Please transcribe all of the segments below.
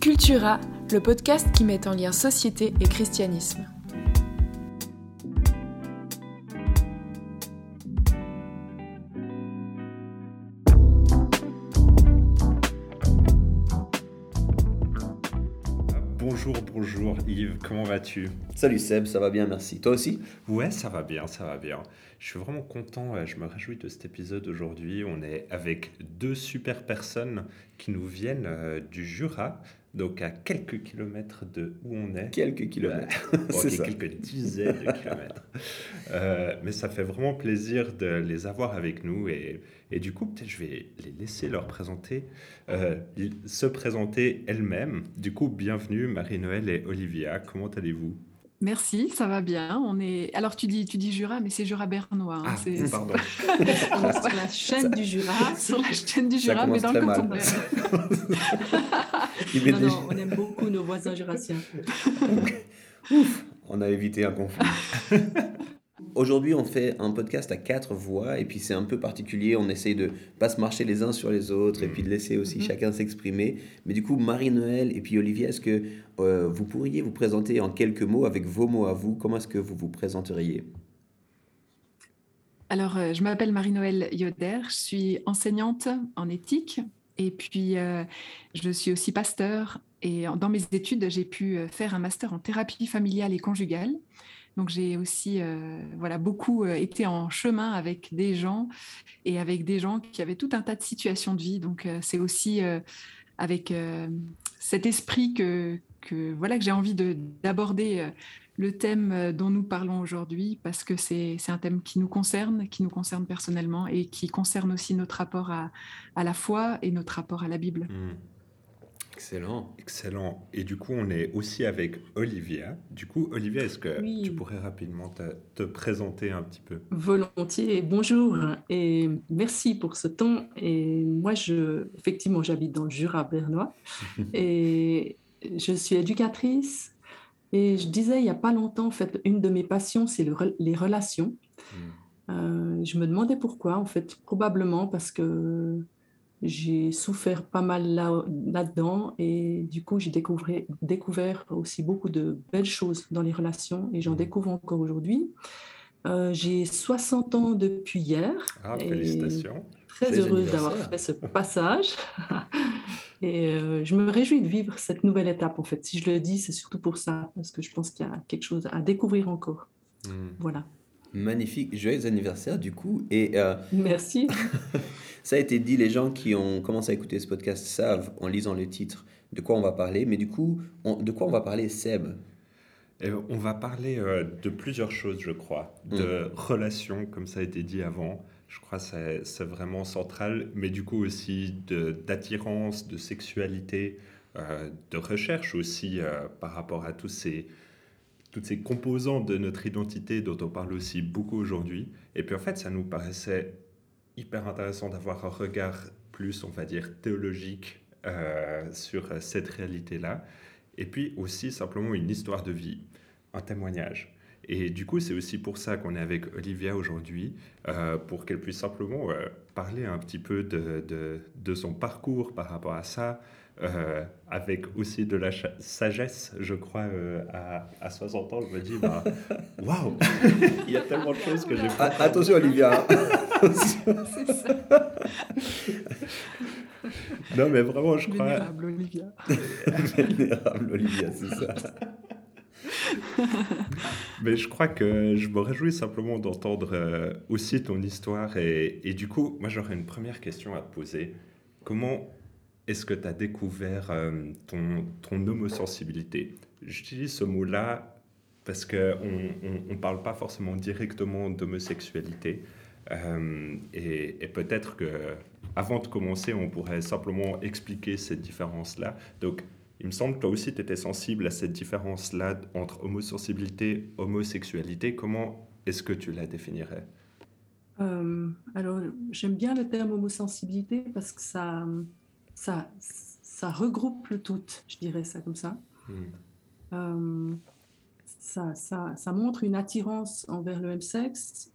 Cultura, le podcast qui met en lien société et christianisme. Bonjour, bonjour Yves, comment vas-tu? Salut Seb, ça va bien, merci. Toi aussi? Ouais, ça va bien, ça va bien. Je suis vraiment content, euh, je me réjouis de cet épisode aujourd'hui. On est avec deux super personnes qui nous viennent euh, du Jura, donc à quelques kilomètres de où on est. Quelques kilomètres. C'est ça. quelques dizaines de kilomètres. Euh, mais ça fait vraiment plaisir de les avoir avec nous et, et du coup, peut-être je vais les laisser leur présenter, euh, se présenter elles-mêmes. Du coup, bienvenue Marie-Noël et Olivia, comment allez-vous? Merci, ça va bien. On est. Alors tu dis, tu dis Jura, mais c'est Jura bernois. hein. Ah, c'est pardon. On est sur la chaîne du Jura. sur la chaîne du Jura, mais dans le canton de Non, non, on aime beaucoup nos voisins jurassiens. On a évité un conflit. Aujourd'hui, on fait un podcast à quatre voix et puis c'est un peu particulier. On essaye de pas se marcher les uns sur les autres et puis de laisser aussi Mhm. chacun s'exprimer. Mais du coup, Marie-Noël et puis Olivier, est-ce que euh, vous pourriez vous présenter en quelques mots avec vos mots à vous? Comment est-ce que vous vous présenteriez? Alors, euh, je m'appelle Marie-Noël Yoder, je suis enseignante en éthique et puis euh, je suis aussi pasteur. Et dans mes études, j'ai pu faire un master en thérapie familiale et conjugale. Donc, j'ai aussi euh, voilà, beaucoup euh, été en chemin avec des gens et avec des gens qui avaient tout un tas de situations de vie. Donc, euh, c'est aussi avec cet esprit que, voilà, que j'ai envie de- d'aborder le thème dont nous parlons aujourd'hui parce que c'est un thème qui nous concerne, qui nous concerne personnellement et qui concerne aussi notre rapport à, la foi et notre rapport à la Bible. Hmm. Excellent. Excellent. Et du coup, on est aussi avec Olivia. Du coup, Olivia, est-ce que Oui. tu pourrais rapidement te, te présenter un petit peu? Volontiers, bonjour et merci pour ce temps. Et moi, je, effectivement, j'habite dans le Jura bernois et je suis éducatrice. Et je disais il n'y a pas longtemps, en fait, une de mes passions, c'est le les relations. Euh, je me demandais pourquoi, en fait, probablement parce que j'ai souffert pas mal là, là-dedans et du coup, j'ai découvert, aussi beaucoup de belles choses dans les relations et j'en découvre encore aujourd'hui. Euh, j'ai 60 ans depuis hier. Ah, Et félicitations. Très heureuse d'avoir fait ce passage. Et euh, je me réjouis de vivre cette nouvelle étape, en fait. Si je le dis, c'est surtout pour ça, parce que je pense qu'il y a quelque chose à découvrir encore. Hmm. Voilà. Magnifique. Joyeux anniversaire du coup. Et euh, Merci. Ça a été dit, les gens qui ont commencé à écouter ce podcast savent, en lisant le titre, de quoi on va parler. Mais du coup, on- de quoi on va parler, Seb? Et on va parler euh, de plusieurs choses, je crois. De relations, comme ça a été dit avant. Je crois que c'est- vraiment central. Mais du coup aussi de- d'attirance, de, sexualité, euh, de recherche aussi euh, par rapport à tous ces, toutes ces composantes de notre identité dont on parle aussi beaucoup aujourd'hui. Et puis en fait, ça nous paraissait hyper intéressant d'avoir un regard plus, on va dire, théologique euh, sur euh, cette réalité-là. Et puis aussi simplement une histoire de vie, un témoignage. Et du coup, c'est aussi pour ça qu'on est avec Olivia aujourd'hui, euh, pour qu'elle puisse simplement euh, parler un petit peu de, de, de son parcours par rapport à ça, euh, avec aussi de la sagesse, je crois, à, à 60 ans, je me dis, bah, waouh, il y a tellement de choses que j'ai pas. Attention, Olivia. C'est ça, Non, mais vraiment, je crois. vénérable Olivia. Vénérable Olivia, c'est ça. Mais je crois que je me réjouis simplement d'entendre euh, aussi ton histoire. Et, et du coup, moi, j'aurais une première question à te poser. Comment est-ce que tu as découvert euh, ton, ton homosensibilité? J'utilise ce mot-là parce qu'on ne on, on parle pas forcément directement d'homosexualité. Euh, et et peut-être que avant de commencer, on pourrait simplement expliquer cette différence-là. Donc, il me semble que toi aussi, tu étais sensible à cette différence-là entre homosensibilité homosexualité. Comment est-ce que tu la définirais? Euh, alors, j'aime bien le terme homosensibilité parce que ça, ça, ça regroupe le tout, je dirais ça comme ça. Hmm. Euh, ça, ça, ça montre une attirance envers le même sexe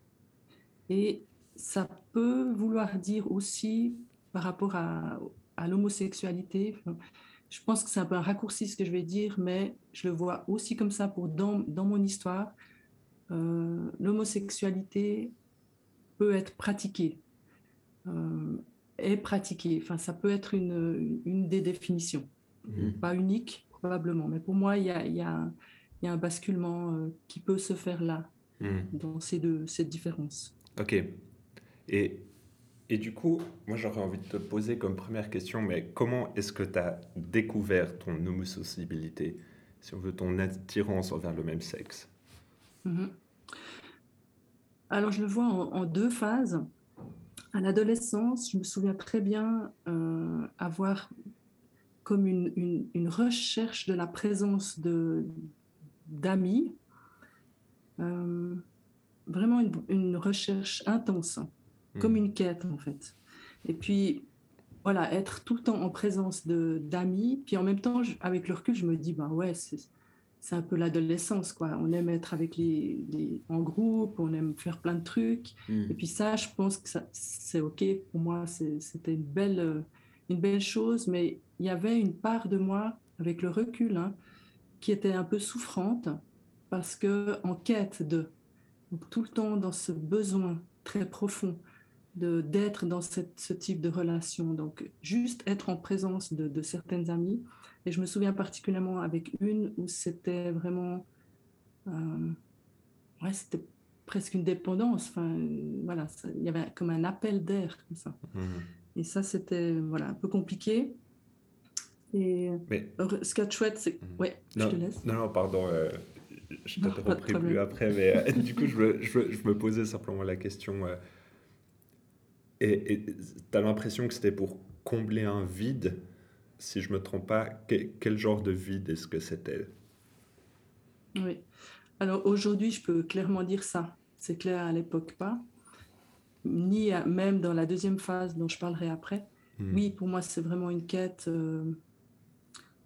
et ça peut vouloir dire aussi par rapport à, à l'homosexualité. je pense que c'est un peu un raccourci ce que je vais dire, mais je le vois aussi comme ça pour dans, dans mon histoire. Euh, l'homosexualité peut être pratiquée, euh, est pratiquée. Enfin, ça peut être une, une des définitions. Mhm. Pas unique, probablement, mais pour moi, il y a, y a, y a un basculement euh, qui peut se faire là, mhm. dans ces deux, cette différence. Ok. Et et du coup, moi j'aurais envie de te poser comme première question, mais comment est-ce que tu as découvert ton homosociabilité, si on veut ton attirance envers le même sexe? Mhm. Alors je le vois en, deux phases. À l'adolescence, je me souviens très bien euh, avoir comme une, une, recherche de la présence d'amis, euh, vraiment une, une recherche intense comme hmm. une quête en fait. Et puis voilà, être tout le temps en présence de d'amis, puis en même temps, avec le recul, je me dis, ben ouais, c'est un peu l'adolescence, quoi. On aime être avec les, les, en groupe, on aime faire plein de trucs. Hmm. Et puis ça, je pense que c'est OK. Pour moi, c'était une belle, une belle chose, mais il y avait une part de moi, avec le recul, hein, qui était un peu souffrante, parce que en quête de, tout le temps dans ce besoin très profond d'être dans cette, ce type de relation. Donc, juste être en présence de, de, certaines amies. Et je me souviens particulièrement avec une où c'était vraiment... Euh, ouais, c'était presque une dépendance. Enfin, voilà, il y avait comme un appel d'air comme ça. Mmh. Et ça, c'était voilà, un peu compliqué. Et mais, ce qui est chouette, c'est... Mmh. Ouais, non, je te laisse. Non, non, pardon. Euh, je t'interromprai plus après, mais euh, du coup, je me, je, je me, posais simplement la question... Euh, et tu as l'impression que c'était pour combler un vide. Si je me trompe pas, quel, genre de vide est-ce que c'était? Oui. Alors aujourd'hui, je peux clairement dire ça. C'est clair à l'époque pas. Ni même dans la deuxième phase dont je parlerai après. Hmm. Oui, pour moi, c'est vraiment une quête, euh,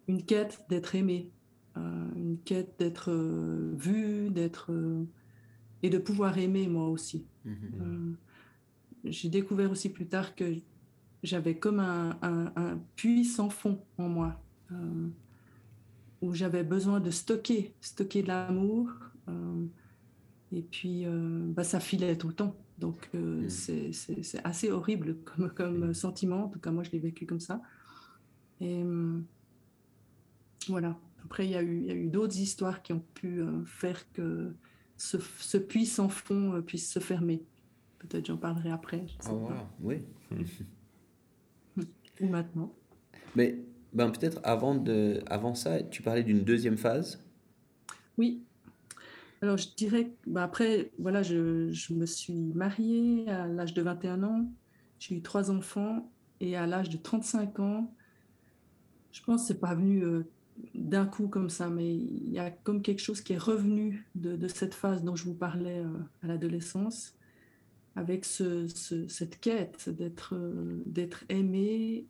une quête d'être aimé, euh, une quête d'être euh, vu, d'être et de pouvoir aimer moi aussi. Hmm j'ai découvert aussi plus tard que j'avais comme un, un, puits sans fond en moi, euh, où j'avais besoin de stocker, stocker de l'amour. Euh, et puis, euh, bah, ça filait tout le temps. Donc, mm. c'est assez horrible comme, comme mm. sentiment. En tout cas, moi, je l'ai vécu comme ça. Et voilà. Après, il y a eu, eu d'autres histoires qui ont pu faire que ce, ce puits sans fond puisse se fermer. Peut-être j'en parlerai après. oh, oui. Ou maintenant. Mais ben, peut-être avant, de, avant ça, tu parlais d'une deuxième phase. Oui. Alors je dirais, ben après, voilà, je, je, me suis mariée à l'âge de 21 ans. J'ai eu trois enfants. Et à l'âge de 35 ans, je pense que ce n'est pas venu euh, d'un coup comme ça, mais il y a comme quelque chose qui est revenu de, de cette phase dont je vous parlais euh, à l'adolescence avec ce, cette quête d'être euh, d'être aimé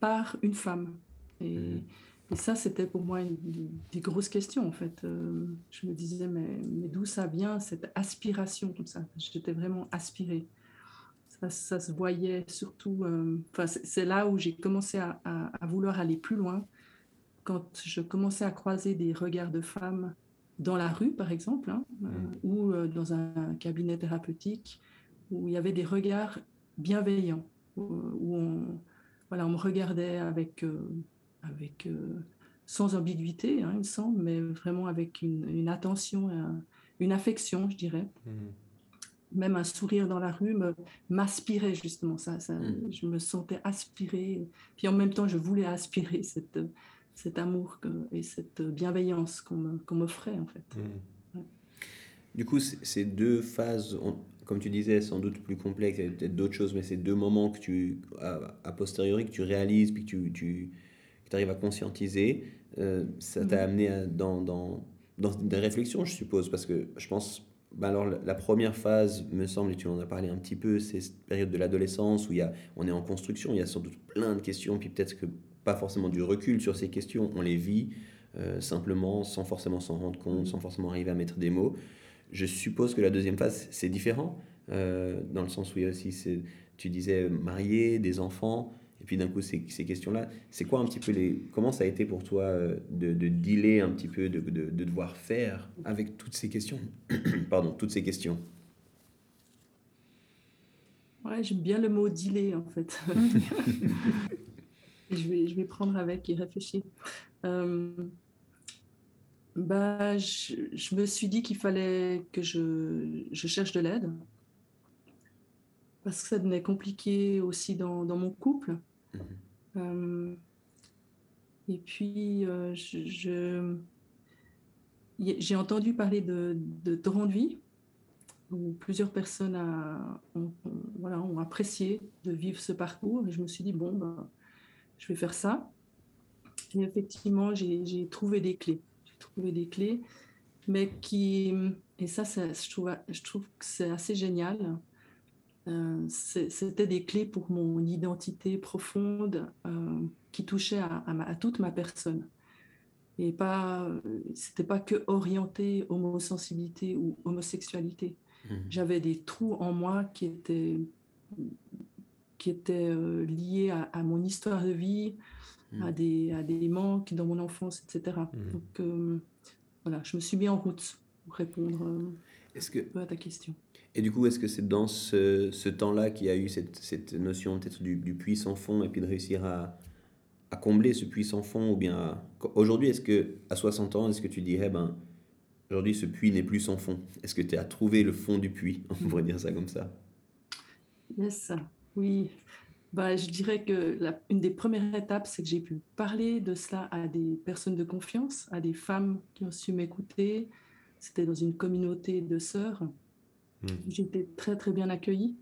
par une femme. Et, mmh. et ça, c'était pour moi une, des grosses questions, en fait. Euh, je me disais, mais, mais d'où ça vient, cette aspiration comme ça? J'étais vraiment aspirée. Ça, ça, se voyait surtout... Enfin, c'est là où j'ai commencé à, à, vouloir aller plus loin, quand je commençais à croiser des regards de femmes dans la rue, par exemple, hein, mmh. euh, ou euh, dans un cabinet thérapeutique, où il y avait des regards bienveillants, où, on, voilà, on me regardait avec, euh, avec sans ambiguïté, hein, il me semble, mais vraiment avec une, attention, une affection, je dirais. Mmh. Même un sourire dans la rue m'aspirait justement, ça, ça mmh. je me sentais aspirée, puis en même temps, je voulais aspirer cette cet amour et cette bienveillance qu'on m'offrait en fait. Mmh. Du coup, ces deux phases, comme tu disais, sans doute plus complexes, il y a peut-être d'autres choses, mais ces deux moments que tu, a, posteriori, que tu réalises, puis que tu, tu arrives à conscientiser, euh, ça t'a mmh. amené dans, dans, dans, des réflexions, je suppose, parce que je pense, ben alors la première phase, me semble, et tu en as parlé un petit peu, c'est cette période de l'adolescence où il y a, on est en construction, il y a sans doute plein de questions, puis peut-être que pas forcément du recul sur ces questions, on les vit euh, simplement sans forcément s'en rendre compte, sans forcément arriver à mettre des mots. Je suppose que la deuxième phase, c'est différent, euh, dans le sens où il y a aussi, tu disais, marié, des enfants, Et puis d'un coup, ces, ces questions-là, c'est quoi un petit peu les. Comment ça a été pour toi euh, de, de dealer un petit peu, de, de, de devoir faire avec toutes ces questions? Pardon, toutes ces questions. Ouais, j'aime bien le mot dealer en fait. je, vais, je vais prendre avec et réfléchir. Euh, bah, je, je, me suis dit qu'il fallait que je, je cherche de l'aide parce que ça devenait compliqué aussi dans, dans mon couple. -hmm. euh, et puis, euh, je, j'ai entendu parler de, de torrent de vie, où plusieurs personnes a, ont, ont, voilà, ont apprécié de vivre ce parcours. Et je me suis dit, bon, ben, je vais faire ça. Et effectivement, j'ai trouvé des clés. J'ai trouvé des clés, mais qui, et ça, ça je, trouve, je trouve que c'est assez génial. Euh, C'était des clés pour mon identité profonde euh, qui touchait à, à, ma, à, toute ma personne. Et pas, c'était pas que orienté homosensibilité ou homosexualité. Mmh. J'avais des trous en moi qui étaient, qui étaient euh, à, à, mon histoire de vie, mmh. à, des, à des manques dans mon enfance, etc. Mmh. Donc euh, voilà, je me suis mis en route pour répondre euh, est-ce que, à ta question. Et du coup, est-ce que c'est dans ce, ce temps-là qu'il y a eu cette, cette notion peut-être du, du, puits sans fond et puis de réussir à, à combler ce puits sans fond ou bien aujourd'hui, est-ce que à 60 ans, est-ce que tu dirais ben aujourd'hui ce puits n'est plus sans fond? Est-ce que tu as trouvé le fond du puits? On pourrait dire ça comme ça. Yes, oui. Bah, je dirais que la, une des premières étapes, c'est que j'ai pu parler de cela à des personnes de confiance, à des femmes qui ont su m'écouter. C'était dans une communauté de sœurs. Mmh. J'ai été très très bien accueillie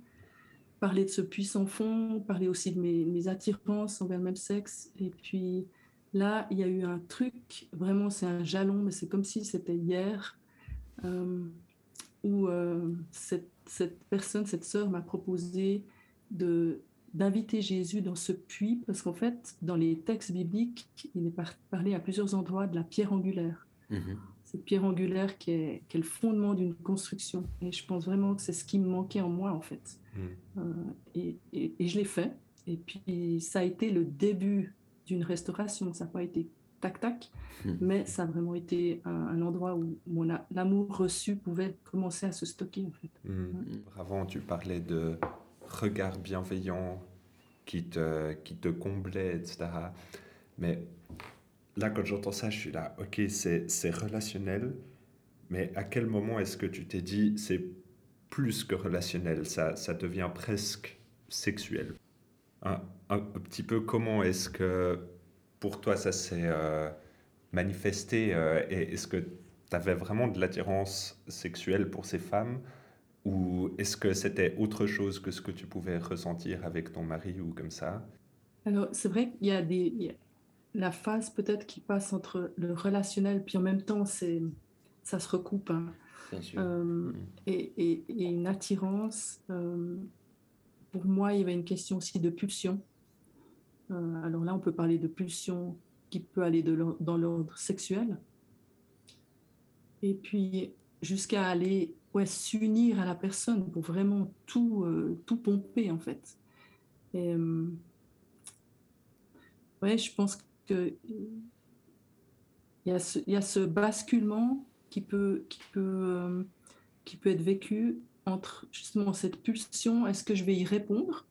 parler de ce puissant fond, parler aussi de mes, mes, attirances envers le même sexe. Et puis là, il y a eu un truc, vraiment, c'est un jalon, mais c'est comme si c'était hier, euh, où euh, cette, cette, personne, cette sœur m'a proposé de d'inviter Jésus dans ce puits, parce qu'en fait, dans les textes bibliques, il est par parlé à plusieurs endroits de la pierre angulaire. Mmh. Cette pierre angulaire qui est, qui est le fondement d'une construction. Et je pense vraiment que c'est ce qui me manquait en moi, en fait. Mmh. Euh, et, et, et, je l'ai fait. Et puis, ça a été le début d'une restauration. Ça n'a pas été tac-tac, mmh. mais ça a vraiment été un, un endroit où l'amour reçu pouvait commencer à se stocker. En fait. Avant, tu parlais de regard bienveillant qui te, qui te comblait, etc. Mais là, quand j'entends ça, je suis là, ok, c'est relationnel, mais à quel moment est-ce que tu t'es dit, c'est plus que relationnel, ça, ça devient presque sexuel? Un, petit peu, comment est-ce que pour toi ça s'est euh, manifesté euh, Est-ce que tu avais vraiment de l'attirance sexuelle pour ces femmes ou est-ce que c'était autre chose que ce que tu pouvais ressentir avec ton mari ou comme ça? Alors, c'est vrai qu'il y a des... Il y a la phase peut-être qui passe entre le relationnel, puis en même temps, c'est ça se recoupe. Hein. Euh, mmh. et, et, et, une attirance. Euh, pour moi, il y avait une question aussi de pulsion. Euh, alors là, on peut parler de pulsion qui peut aller de dans l'ordre sexuel. Et puis, jusqu'à aller ouais, s'unir à la personne pour vraiment tout, euh, tout pomper, en fait. Et, euh, ouais, je pense que il y, a ce, basculement qui peut, qui peut, euh, qui peut être vécu entre justement cette pulsion, est-ce que je vais y répondre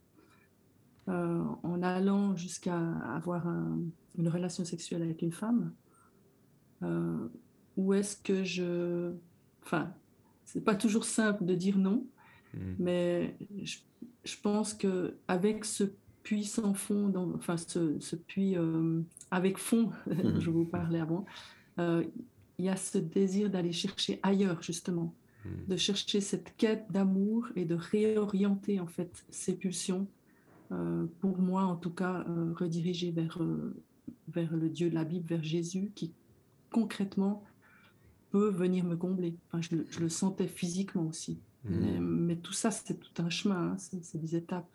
en allant jusqu'à avoir un, une relation sexuelle avec une femme Ou est-ce que je... Enfin, c'est pas toujours simple de dire non, mmh. mais je, je pense qu'avec ce puits sans fond, dans, enfin ce, ce puits euh, avec fond, mmh. je vous parlais avant, euh, il y a ce désir d'aller chercher ailleurs, justement, mmh. de chercher cette quête d'amour et de réorienter en fait ces pulsions, euh, pour moi en tout cas, rediriger vers, vers le Dieu de la Bible, vers Jésus, qui concrètement peut venir me combler. Enfin, je, je le sentais physiquement aussi. Mmh. Mais, mais, tout ça, c'est tout un chemin, hein, c'est des étapes.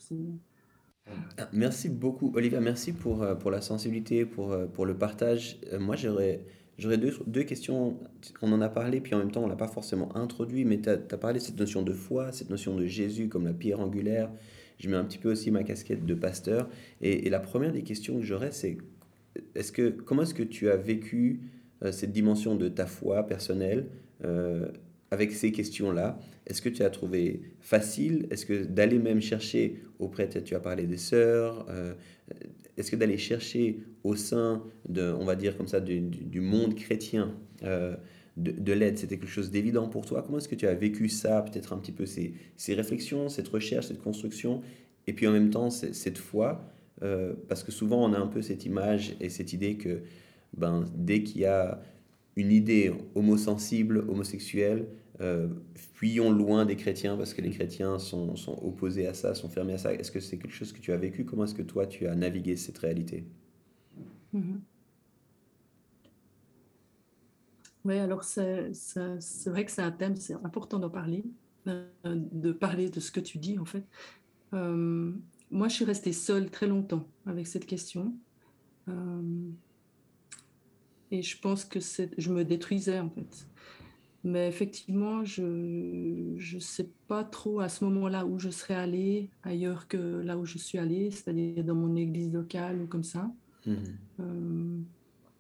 Ah, merci beaucoup, Olivia. Merci pour, euh, pour la sensibilité, pour, euh, pour le partage. Moi, j'aurais deux, deux, questions. On en a parlé, puis en même temps, on ne l'a pas forcément introduit, mais tu as, as, parlé de cette notion de foi, cette notion de Jésus comme la pierre angulaire, je mets un petit peu aussi ma casquette de pasteur. Et, la première des questions que j'aurais, c'est est-ce que, comment est-ce que tu as vécu euh, cette dimension de ta foi personnelle euh, avec ces questions-là Est-ce que tu as trouvé facile? Est-ce que d'aller même chercher auprès, tu as parlé des sœurs, euh, est-ce que d'aller chercher au sein de, on va dire comme ça, du, monde chrétien, de, l'aide, c'était quelque chose d'évident pour toi? Comment est-ce que tu as vécu ça, peut-être un petit peu ces, ces, réflexions, cette recherche, cette construction, et puis en même temps cette foi? Euh, Parce que souvent on a un peu cette image et cette idée que ben, dès qu'il y a une idée homosensible, homosexuelle, euh, fuyons loin des chrétiens parce que les chrétiens sont, sont opposés à ça, sont fermés à ça. Est-ce que c'est quelque chose que tu as vécu? Comment est-ce que toi tu as navigué cette réalité? Mm-hmm. Oui, alors c'est vrai que c'est un thème, c'est important d'en parler, euh, de parler de ce que tu dis en fait. Euh, moi, je suis restée seule très longtemps avec cette question. Euh, et je pense que je me détruisais en fait. Mais effectivement, je ne sais pas trop à ce moment-là où je serais allée ailleurs que là où je suis allée, c'est-à-dire dans mon église locale ou comme ça. Mmh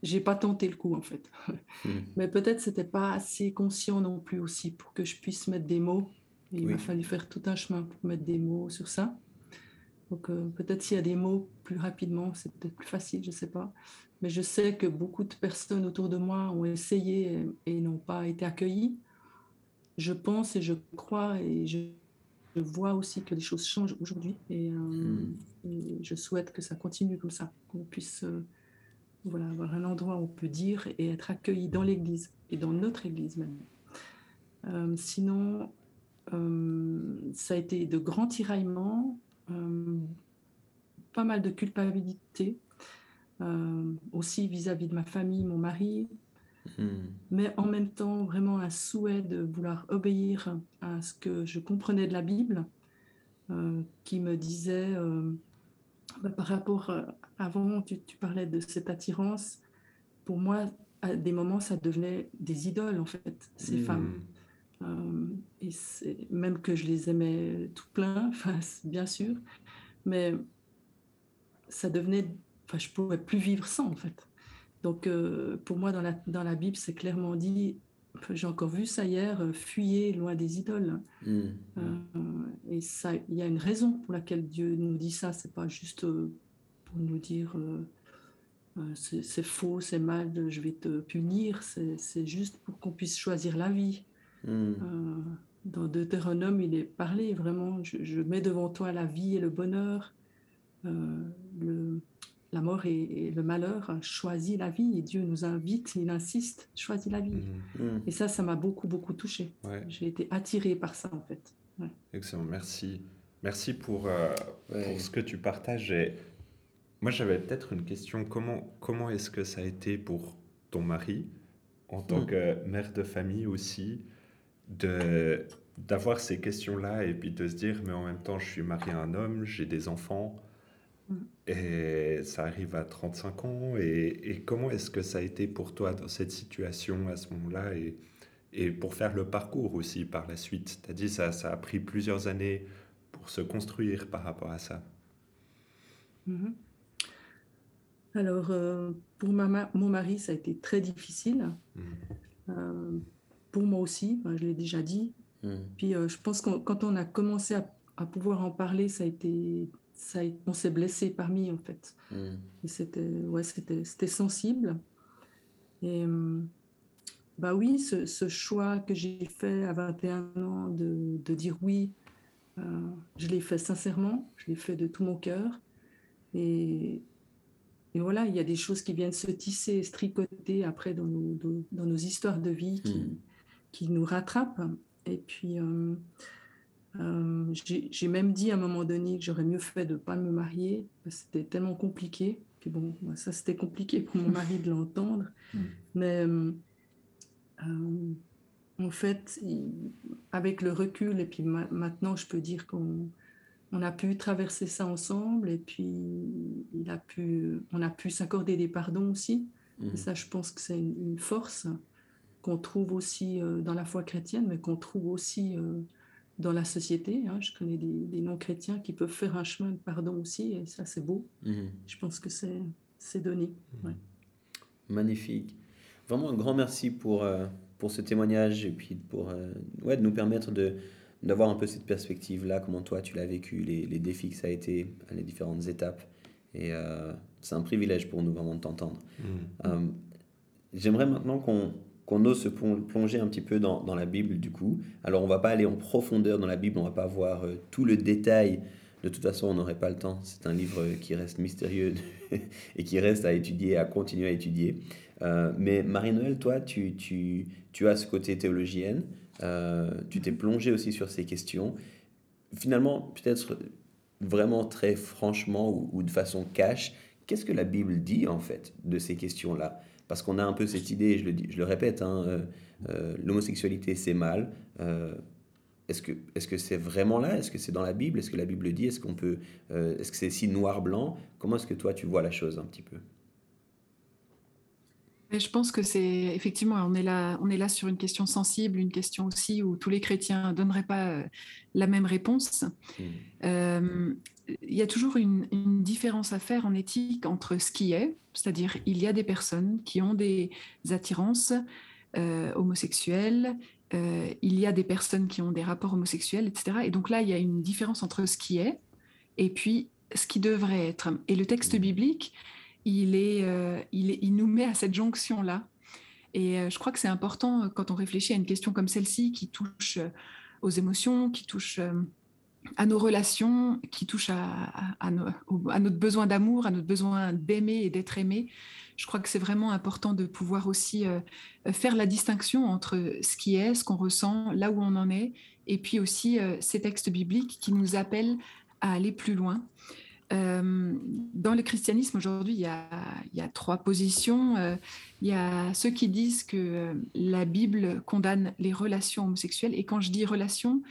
j'ai pas tenté le coup en fait. Hmm. Mais peut-être c'était pas assez conscient non plus aussi pour que je puisse mettre des mots. il m'a fallu faire tout un chemin pour mettre des mots sur ça. Donc euh, peut-être s'il y a des mots plus rapidement, c'est peut-être plus facile, je sais pas. Mais je sais que beaucoup de personnes autour de moi ont essayé et, n'ont pas été accueillies. Je pense et je crois et je, vois aussi que les choses changent aujourd'hui. Et, euh, hmm. je souhaite que ça continue comme ça, qu'on puisse euh, voilà, avoir un endroit où on peut dire et être accueilli dans l'Église et dans notre Église même. Euh, sinon, ça a été de grands tiraillements, pas mal de culpabilité, aussi vis-à-vis de ma famille, mon mari, hmm. mais en même temps vraiment un souhait de vouloir obéir à ce que je comprenais de la Bible, qui me disait bah, par rapport avant, tu, parlais de cette attirance. Pour moi, à des moments, ça devenait des idoles, en fait, ces hmm. femmes. Euh, et même que je les aimais tout plein, bien sûr, mais ça devenait. Enfin, je ne pouvais plus vivre sans, en fait. Donc, euh, pour moi, dans la, dans la Bible, c'est clairement dit j'ai encore vu ça hier, euh, fuyez loin des idoles. Hmm. et ça, il y a une raison pour laquelle Dieu nous dit ça. C'est pas juste nous dire c'est faux, c'est mal, je vais te punir. C'est juste pour qu'on puisse choisir la vie. Hmm. Euh, dans Deutéronome, il est parlé vraiment, je, mets devant toi la vie et le bonheur, le, la mort et, le malheur, choisis la vie. Et Dieu nous invite, il insiste, choisis la vie. Hmm. Hmm. Et ça, ça m'a beaucoup, beaucoup touché. J'ai été attirée par ça, en fait. Excellent, merci. Merci pour, pour, ce que tu partages. Et moi, j'avais peut-être une question. Comment, comment est-ce que ça a été pour ton mari, en tant que mère de famille aussi, de, d'avoir ces questions-là et puis de se dire, mais en même temps, je suis marié à un homme, j'ai des enfants, mm. et ça arrive à 35 ans. Et, et comment est-ce que ça a été pour toi dans cette situation à ce moment-là et, et pour faire le parcours aussi par la suite? Tu as dit ça, ça a pris plusieurs années pour se construire par rapport à ça. Mm-hmm. Alors, euh, pour ma, mon mari, ça a été très difficile. Mmh. Euh, pour moi aussi, je l'ai déjà dit. Mmh. Puis, euh, je pense que quand on a commencé à, pouvoir en parler, ça a été, ça on s'est blessé parmi, en fait. Mmh. Et c'était, ouais, c'était, c'était sensible. Et bah oui, ce, ce choix que j'ai fait à 21 ans de, de dire oui, je l'ai fait sincèrement, je l'ai fait de tout mon cœur. Et, et voilà, il y a des choses qui viennent se tisser, se tricoter après dans nos, dans nos histoires de vie qui, hmm. Qui nous rattrapent. Et puis, euh, euh, j'ai même dit à un moment donné que j'aurais mieux fait de ne pas me marier. C'était tellement compliqué. Puis bon, ça, c'était compliqué pour mon mari de l'entendre. Hmm. Mais euh, en fait, avec le recul, et puis maintenant, je peux dire qu'on on a pu traverser ça ensemble et puis il a pu, on a pu s'accorder des pardons aussi. Et mhm. ça, je pense que c'est une, force qu'on trouve aussi euh, dans la foi chrétienne, mais qu'on trouve aussi euh, dans la société. Hein. Je connais des, non-chrétiens qui peuvent faire un chemin de pardon aussi, et ça, c'est beau. Mhm. Je pense que c'est donné. Mhm. Magnifique. Vraiment un grand merci pour, euh, pour ce témoignage et puis pour euh, ouais, de nous permettre de d'avoir un peu cette perspective-là, comment toi tu l'as vécu, les, les, défis que ça a été, les différentes étapes. Et euh, c'est un privilège pour nous vraiment de t'entendre. Mhm. J'aimerais maintenant qu'on qu'on ose se plonger un petit peu dans, la Bible du coup. Alors on va pas aller en profondeur dans la Bible, on va pas voir euh, tout le détail. De toute façon, on n'aurait pas le temps. C'est un livre qui reste mystérieux et qui reste à étudier, à continuer à étudier. Euh, mais Marie-Noël, toi, tu, as ce côté théologienne. Euh, tu t'es plongé aussi sur ces questions. Finalement, peut-être vraiment très franchement ou, ou de façon cash, qu'est-ce que la Bible dit en fait de ces questions-là? Parce qu'on a un peu cette idée, je le, dis, je le répète, hein, euh, euh, l'homosexualité c'est mal. Euh, est-ce que est-ce que c'est vraiment là? Est-ce que c'est dans la Bible? Est-ce que la Bible dit? Est-ce qu'on peut Est-ce que c'est si noir blanc? Comment est-ce que toi tu vois la chose un petit peu? Je pense que c'est effectivement, on est, là, on est là sur une question sensible, une question aussi où tous les chrétiens ne donneraient pas la même réponse. Mmh il y a toujours une, différence à faire en éthique entre ce qui est, c'est-à-dire il y a des personnes qui ont des attirances euh, homosexuelles, euh, il y a des personnes qui ont des rapports homosexuels, etc. Et donc là, il y a une différence entre ce qui est et puis ce qui devrait être. Et le texte mmh. biblique, il, est, euh, il, est, il nous met à cette jonction-là. Et je crois que c'est important quand on réfléchit à une question comme celle-ci qui touche aux émotions, qui touche à nos relations, qui touchent à, notre besoin d'amour, à notre besoin d'aimer et d'être aimé. Je crois que c'est vraiment important de pouvoir aussi euh, faire la distinction entre ce qui est, ce qu'on ressent, là où on en est, et puis aussi euh, ces textes bibliques qui nous appellent à aller plus loin. Euh, dans le christianisme aujourd'hui, il, il, y a trois positions. il y a ceux qui disent que la Bible condamne les relations homosexuelles. Et quand je dis relations,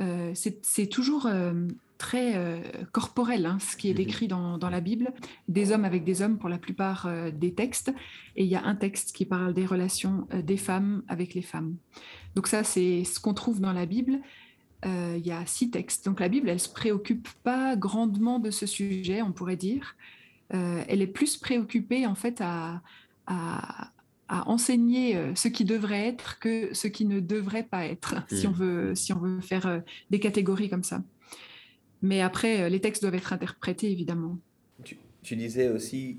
euh, c'est toujours euh, très euh, corporel, hein, ce qui est mhm. décrit dans, la Bible, des hommes avec des hommes pour la plupart des textes, et il y a un texte qui parle des relations des femmes avec les femmes. Donc ça, c'est ce qu'on trouve dans la Bible. Il y a six textes. Donc la Bible, elle se préoccupe pas grandement de ce sujet, on pourrait dire. elle est plus préoccupée en fait à, à enseigner euh, ce qui devrait être que ce qui ne devrait pas être, si, on veut, si on veut faire euh, des catégories comme ça. Mais après, euh, les textes doivent être interprétés, évidemment. Tu, disais aussi,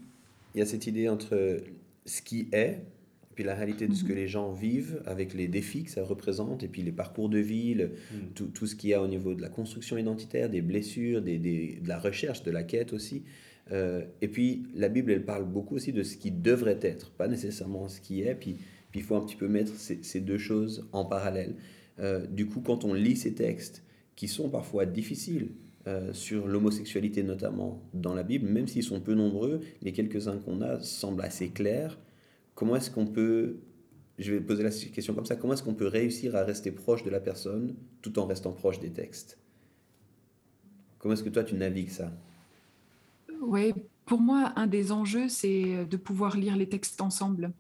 il y a cette idée entre ce qui est, puis la réalité de ce que mhm. les gens vivent, avec les défis que ça représente, et puis les parcours de vie, hmm. tout, tout, ce qu'il y a au niveau de la construction identitaire, des blessures, des, des, de la recherche, de la quête aussi. Euh, et puis, la Bible, elle parle beaucoup aussi de ce qui devrait être, pas nécessairement ce qui est. Puis, il faut un petit peu mettre ces, deux choses en parallèle. Euh, du coup, quand on lit ces textes, qui sont parfois difficiles, euh, sur l'homosexualité notamment dans la Bible, même s'ils sont peu nombreux, les quelques-uns qu'on a semblent assez clairs. Comment est-ce qu'on peut, je vais poser la question comme ça, comment est-ce qu'on peut réussir à rester proche de la personne tout en restant proche des textes? Comment est-ce que toi tu navigues ça? Oui, pour moi, un des enjeux, c'est de pouvoir lire les textes ensemble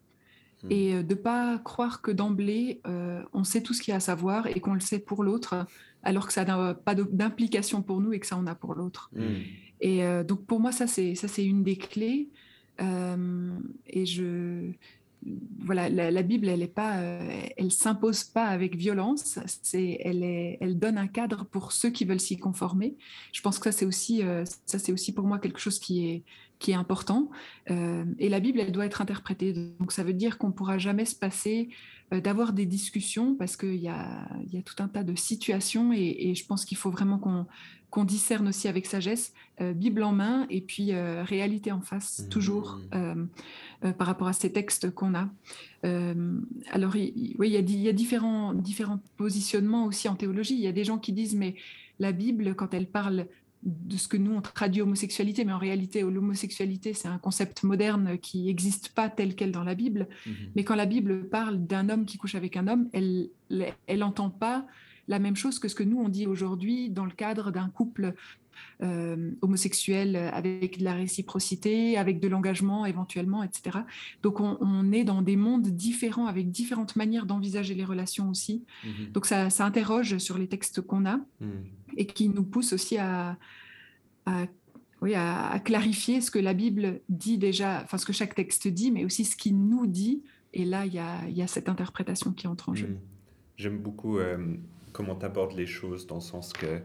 hmm. et euh, de ne pas croire que d'emblée, euh, on sait tout ce qu'il y a à savoir et qu'on le sait pour l'autre, alors que ça n'a pas d'implication pour nous et que ça en a pour l'autre. Hmm. Et euh, donc, pour moi, ça, c'est une des clés. Et je, voilà, la, Bible, elle est pas, euh, elle s'impose pas avec violence. C'est, elle, est, elle donne un cadre pour ceux qui veulent s'y conformer. Je pense que ça c'est aussi, euh, ça c'est aussi pour moi quelque chose qui est qui est important. Euh, et la Bible, elle doit être interprétée. Donc ça veut dire qu'on pourra jamais se passer d'avoir des discussions parce qu'il y a, y a tout un tas de situations et je pense qu'il faut vraiment qu'on qu'on discerne aussi avec sagesse, euh, Bible en main et puis euh, réalité en face, mmh. toujours euh, par rapport à ces textes qu'on a. alors, oui, il y a, il y a différents, différents positionnements aussi en théologie. Il y a des gens qui disent, mais la Bible, quand elle parle de ce que nous on traduit homosexualité, mais en réalité l'homosexualité c'est un concept moderne qui n'existe pas tel quel dans la Bible. Mmh. Mais quand la Bible parle d'un homme qui couche avec un homme, elle n'entend pas la même chose que ce que nous on dit aujourd'hui dans le cadre d'un couple euh, homosexuel avec de la réciprocité, avec de l'engagement éventuellement, etc. Donc on, est dans des mondes différents avec différentes manières d'envisager les relations aussi. Mhm. Donc ça, interroge sur les textes qu'on a mhm. et qui nous pousse aussi à, oui, à, clarifier ce que la Bible dit déjà, enfin ce que chaque texte dit, mais aussi ce qu'il nous dit. Et là, il y a, cette interprétation qui entre en jeu. Mhm. J'aime beaucoup euh, comment tu abordes les choses dans le sens que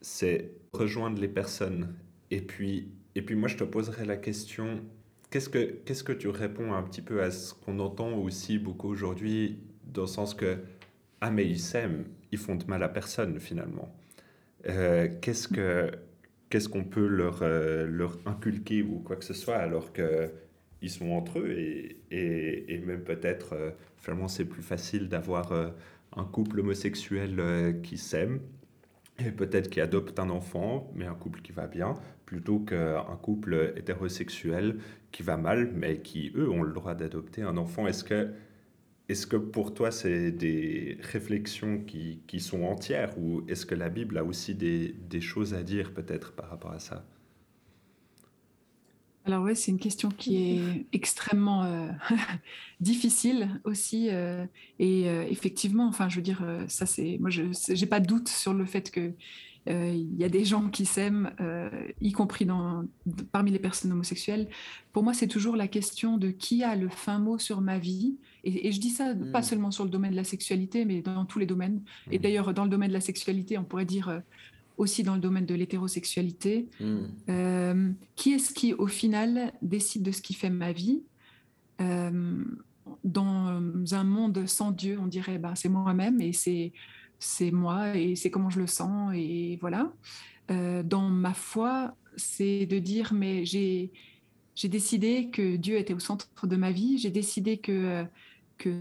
c'est rejoindre les personnes. Et puis, et puis moi, je te poserai la question, qu'est-ce que, que tu réponds un petit peu à ce qu'on entend aussi beaucoup aujourd'hui, dans le sens que, ah mais ils s'aiment, ils font de mal à personne finalement. Euh, qu'est-ce que qu'est-ce qu'on peut leur, euh, leur inculquer ou quoi que ce soit alors que ils sont entre eux et, et, et même peut-être euh, finalement c'est plus facile d'avoir un couple homosexuel qui s'aime et peut-être qui adopte un enfant, mais un couple qui va bien, plutôt qu'un couple hétérosexuel qui va mal, mais qui, eux, ont le droit d'adopter un enfant. Est-ce que, est que pour toi, c'est des réflexions qui, qui, sont entières, ou est-ce que la Bible a aussi des, des choses à dire peut-être par rapport à ça? Alors oui, c'est une question qui est extrêmement euh, difficile aussi. Euh, et euh, effectivement, enfin, je veux dire, ça c'est, moi, je n'ai pas de doute sur le fait que il y a des gens qui s'aiment, y compris dans, parmi les personnes homosexuelles. Pour moi, c'est toujours la question de qui a le fin mot sur ma vie. Et, je dis ça pas mmh. seulement sur le domaine de la sexualité, mais dans tous les domaines. Et mmh. d'ailleurs, dans le domaine de la sexualité, on pourrait dire aussi dans le domaine de l'hétérosexualité. Hmm. Euh, qui est-ce qui, au final, décide de ce qui fait ma vie euh, Dans un monde sans Dieu, on dirait, bah, c'est moi-même et c'est, c'est moi et c'est comment je le sens et voilà. Euh, dans ma foi, c'est de dire, mais j'ai, j'ai décidé que Dieu était au centre de ma vie, j'ai décidé que, que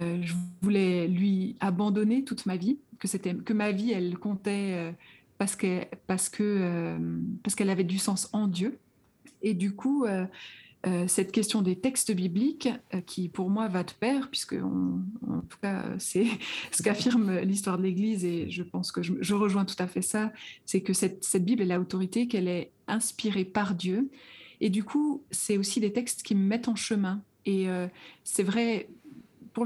je voulais lui abandonner toute ma vie que c'était que ma vie elle comptait euh, parce que parce que euh, parce qu'elle avait du sens en Dieu. Et du coup euh, cette question des textes bibliques qui pour moi va de pair puisque en tout cas c'est ce qu'affirme l'histoire de l'Église et je pense que je, rejoins tout à fait ça c'est que cette, cette Bible elle a l'autorité qu'elle est inspirée par Dieu. Et du coup c'est aussi des textes qui me mettent en chemin. Et c'est vrai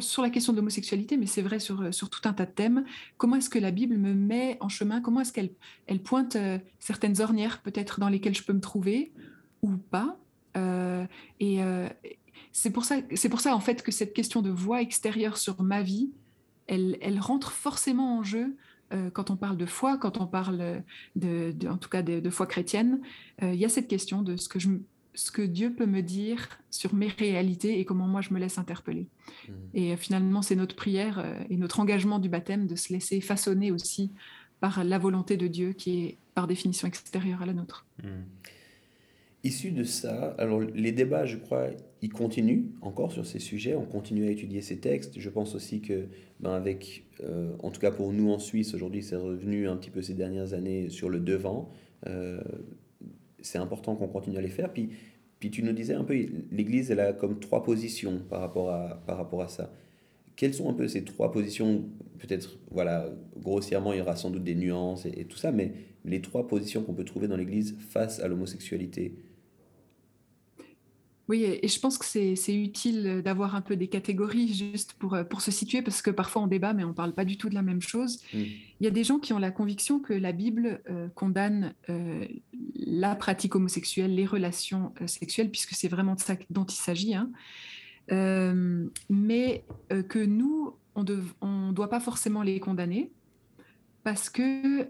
sur la question de l'homosexualité, mais c'est vrai sur, euh, sur tout un tas de thèmes. Comment est-ce que la Bible me met en chemin? Comment est-ce qu'elle elle pointe euh, certaines ornières peut-être dans lesquelles je peux me trouver ou pas? Euh, Et c'est pour ça, c'est pour ça en fait que cette question de voix extérieure sur ma vie, elle, elle rentre forcément en jeu quand on parle de foi, quand on parle de, en tout cas de, foi chrétienne, il y a cette question de ce que je, ce que Dieu peut me dire sur mes réalités et comment moi je me laisse interpeller. Mmh. Et euh, finalement, c'est notre prière euh, et notre engagement du baptême de se laisser façonner aussi par la volonté de Dieu qui est par définition extérieure à la nôtre. Mmh. Issu de ça, alors les débats, je crois, ils continuent encore sur ces sujets. On continue à étudier ces textes. Je pense aussi que, ben avec, euh, en tout cas pour nous en Suisse, aujourd'hui, c'est revenu un petit peu ces dernières années sur le devant c'est important qu'on continue à les faire. Puis, puis tu nous disais un peu, l'Église, elle a comme trois positions par rapport à, par rapport à ça. Quelles sont un peu ces trois positions? Peut-être, voilà, grossièrement, il y aura sans doute des nuances et, et tout ça, mais les trois positions qu'on peut trouver dans l'Église face à l'homosexualité. Oui, et je pense que c'est utile d'avoir un peu des catégories juste pour, pour se situer, parce que parfois on débat, mais on ne parle pas du tout de la même chose. Mm. Il y a des gens qui ont la conviction que la Bible euh, condamne euh, la pratique homosexuelle, les relations euh, sexuelles, puisque c'est vraiment de ça dont il s'agit, hein. mais que nous, on ne doit pas forcément les condamner, parce que,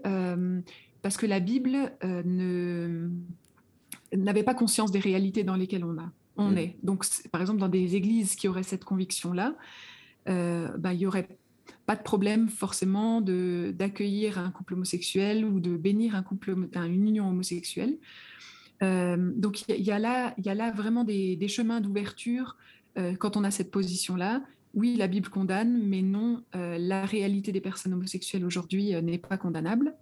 parce que la Bible n'avait pas conscience des réalités dans lesquelles on a on mm. est. Donc, par exemple, dans des églises qui auraient cette conviction-là, euh, bah, il n'y aurait pas de problème forcément d'accueillir un couple homosexuel ou de bénir un couple, une union homosexuelle. Euh, donc, il y, a là, y a là vraiment des, chemins d'ouverture euh, quand on a cette position-là. Oui, la Bible condamne, mais non, la réalité des personnes homosexuelles aujourd'hui n'est pas condamnable.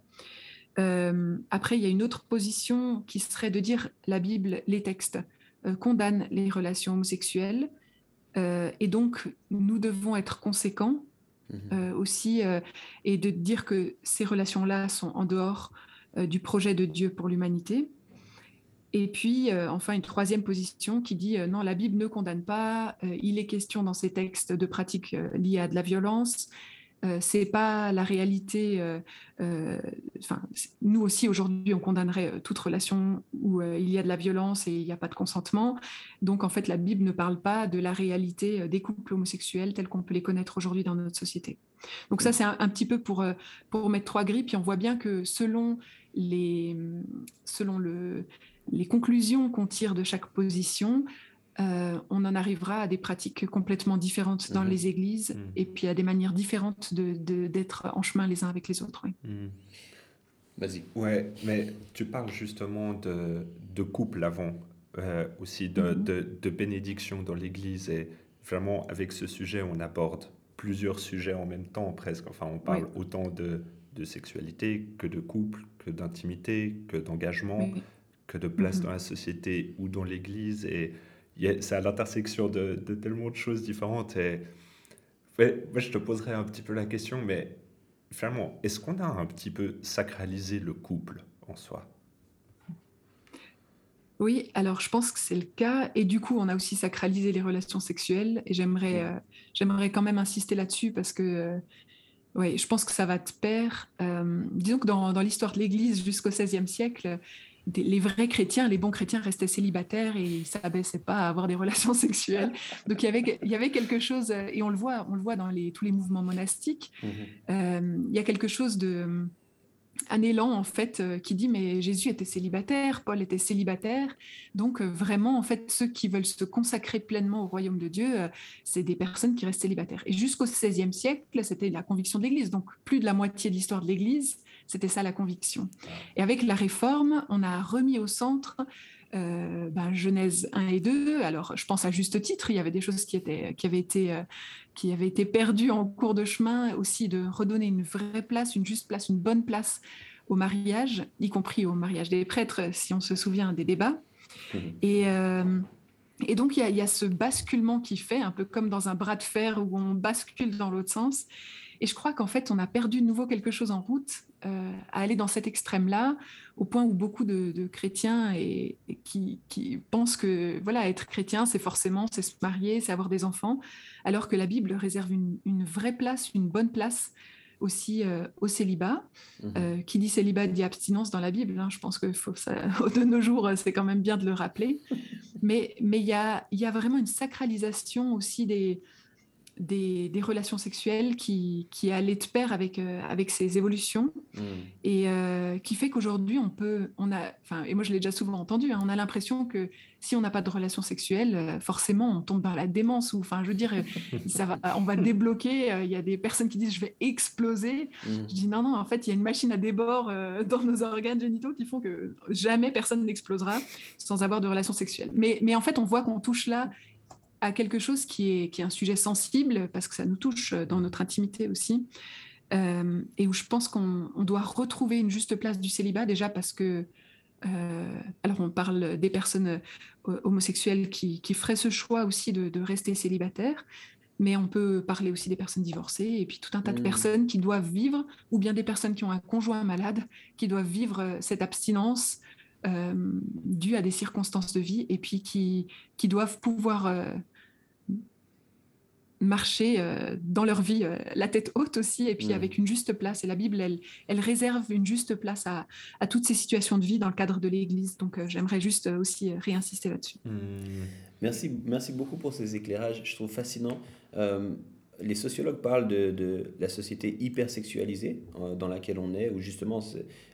après, il y a une autre position qui serait de dire la Bible, les textes, condamne les relations homosexuelles. Euh, et donc, nous devons être conséquents mhm. aussi, et de dire que ces relations-là sont en dehors du projet de Dieu pour l'humanité. Et puis, enfin, une troisième position qui dit non, la Bible ne condamne pas, il est question dans ces textes de pratiques liées à de la violence, euh, c'est pas la réalité. Euh, euh, nous aussi aujourd'hui, on condamnerait toute relation où il y a de la violence et il n'y a pas de consentement. Donc en fait, la Bible ne parle pas de la réalité des couples homosexuels tels qu'on peut les connaître aujourd'hui dans notre société. Donc ça, c'est un, petit peu pour pour mettre trois grilles. Puis on voit bien que selon les selon le les conclusions qu'on tire de chaque position, euh, on en arrivera à des pratiques complètement différentes dans mhm. les églises mhm. et puis à des manières différentes d'être en chemin les uns avec les autres. Mhm. Vas-y. Ouais, mais tu parles justement de, couple avant, euh, aussi de, de, bénédiction dans l'église et vraiment avec ce sujet, on aborde plusieurs sujets en même temps presque. Enfin, on parle autant de, sexualité que de couple, que d'intimité, que d'engagement, que de place dans la société ou dans l'église et c'est à l'intersection de, tellement de choses différentes. Et moi, je te poserai un petit peu la question, mais finalement, est-ce qu'on a un petit peu sacralisé le couple en soi? Oui, alors je pense que c'est le cas. Et du coup, on a aussi sacralisé les relations sexuelles. Et j'aimerais, euh, j'aimerais quand même insister là-dessus parce que euh, je pense que ça va te pair. Euh, disons que dans, dans l'histoire de l'Église jusqu'au XVIe siècle, les vrais chrétiens, les bons chrétiens restaient célibataires et ils s'abaissaient pas à avoir des relations sexuelles. Donc il y avait, il y avait quelque chose, euh, et on le voit, on le voit dans les, tous les mouvements monastiques, mhm. euh, il y a quelque chose de un élan en fait euh, qui dit mais Jésus était célibataire, Paul était célibataire, donc vraiment en fait ceux qui veulent se consacrer pleinement au royaume de Dieu, c'est des personnes qui restent célibataires. Et jusqu'au XVIe siècle, c'était la conviction de l'Église, donc plus de la moitié de l'histoire de l'Église c'était ça la conviction. Et avec la réforme, on a remis au centre euh, ben, Genèse 1 et 2. Alors, je pense à juste titre, il y avait des choses qui, étaient, qui, avaient été, euh, qui avaient été perdues en cours de chemin, aussi de redonner une vraie place, une juste place, une bonne place au mariage, y compris au mariage des prêtres, si on se souvient des débats. Mmh. Et, euh, et donc, il y, y, a, ce basculement qui fait, un peu comme dans un bras de fer où on bascule dans l'autre sens. Et je crois qu'en fait, on a perdu de nouveau quelque chose en route euh, à aller dans cet extrême-là, au point où beaucoup de, chrétiens et, qui, pensent que voilà, être chrétien, c'est forcément c'est se marier, c'est avoir des enfants, alors que la Bible réserve une, vraie place, une bonne place aussi euh, au célibat. Mhm. Euh, qui dit célibat dit abstinence dans la Bible. Hein. je pense que faut ça, de nos jours, c'est quand même bien de le rappeler. Mais il y, a, y a vraiment une sacralisation aussi des, des, relations sexuelles qui, qui allaient de pair avec, euh, avec ces évolutions mm. et euh, qui fait qu'aujourd'hui on peut, on a, enfin, et moi je l'ai déjà souvent entendu, hein, on a l'impression que si on n'a pas de relations sexuelles, euh, forcément on tombe dans la démence ou, enfin, je veux dire, ça va, on va débloquer. Il y a des personnes qui disent je vais exploser. Mm. Je dis non non, en fait il y a une machine à débord dans nos organes génitaux qui font que jamais personne n'explosera sans avoir de relations sexuelles. Mais, mais en fait on voit qu'on touche là à quelque chose qui est, qui est un sujet sensible, parce que ça nous touche dans notre intimité aussi, euh, et où je pense qu'on doit retrouver une juste place du célibat, déjà parce que, euh, alors on parle des personnes euh, homosexuelles qui, qui, feraient ce choix aussi de, rester célibataires, mais on peut parler aussi des personnes divorcées, et puis tout un tas de mmh. personnes qui doivent vivre, ou bien des personnes qui ont un conjoint malade, qui doivent vivre cette abstinence. due à des circonstances de vie et puis qui, qui doivent pouvoir marcher euh, dans leur vie euh, la tête haute aussi et puis mm. avec une juste place. Et la Bible, elle, elle réserve une juste place à, toutes ces situations de vie dans le cadre de l'Église. Donc euh, j'aimerais juste aussi réinsister là-dessus. Mm. Merci, merci beaucoup pour ces éclairages. Je trouve fascinant. les sociologues parlent de, la société hypersexualisée dans laquelle on est, où justement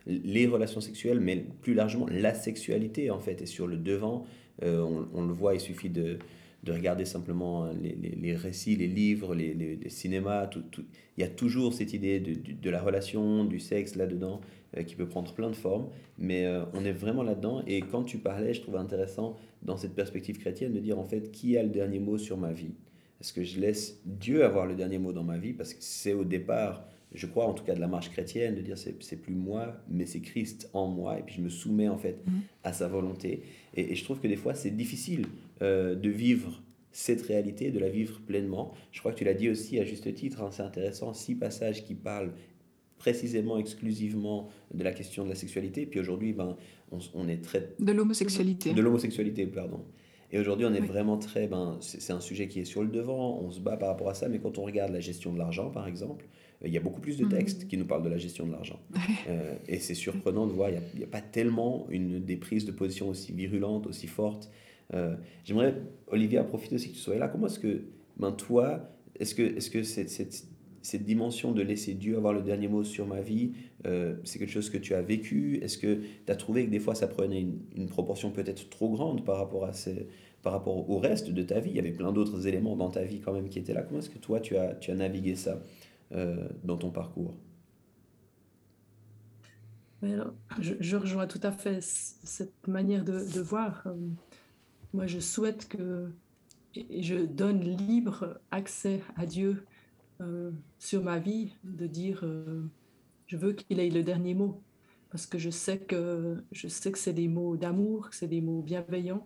les relations sexuelles, mais plus largement la sexualité en fait est sur le devant. on le voit, il suffit de de regarder simplement euh, les, les, récits, les livres, les, les cinémas. Tout, tout. Il y a toujours cette idée de, de, la relation, du sexe là-dedans, euh, qui peut prendre plein de formes, mais euh, on est vraiment là-dedans. Et quand tu parlais, je trouvais intéressant, dans cette perspective chrétienne, de dire en fait, qui a le dernier mot sur ma vie? Est-ce que je laisse Dieu avoir le dernier mot dans ma vie? Parce que c'est au départ je crois en tout cas de la marche chrétienne, de dire c'est, c'est plus moi, mais c'est Christ en moi, et puis je me soumets en fait mhm. à sa volonté. Et, je trouve que des fois c'est difficile euh, de vivre cette réalité, de la vivre pleinement. Je crois que tu l'as dit aussi à juste titre, hein, c'est intéressant, six passages qui parlent précisément, exclusivement de la question de la sexualité. Puis aujourd'hui, ben, on, est très... De l'homosexualité. De l'homosexualité, pardon. Et aujourd'hui, on est vraiment très... Ben, c'est un sujet qui est sur le devant, on se bat par rapport à ça, mais quand on regarde la gestion de l'argent, par exemple, il y a beaucoup plus de mhm. textes qui nous parlent de la gestion de l'argent. Euh, et c'est surprenant de voir, il n'y a, a, pas tellement une, des prises de position aussi virulentes, aussi fortes. Euh, j'aimerais, Olivier, profiter aussi que tu sois là. Comment est-ce que, ben, toi, est-ce que, est -ce que cette, cette, cette, dimension de laisser Dieu avoir le dernier mot sur ma vie, euh, c'est quelque chose que tu as vécu? Est-ce que tu as trouvé que des fois ça prenait une, proportion peut-être trop grande par rapport, à ces, par rapport au reste de ta vie? Il y avait plein d'autres éléments dans ta vie quand même qui étaient là. Comment est-ce que toi, tu as, tu as navigué ça euh, dans ton parcours? Je, rejoins tout à fait cette manière de, de voir. Moi, je souhaite que et je donne libre accès à Dieu euh, sur ma vie, de dire euh, je veux qu'il ait le dernier mot, parce que je sais que je sais que c'est des mots d'amour, que c'est des mots bienveillants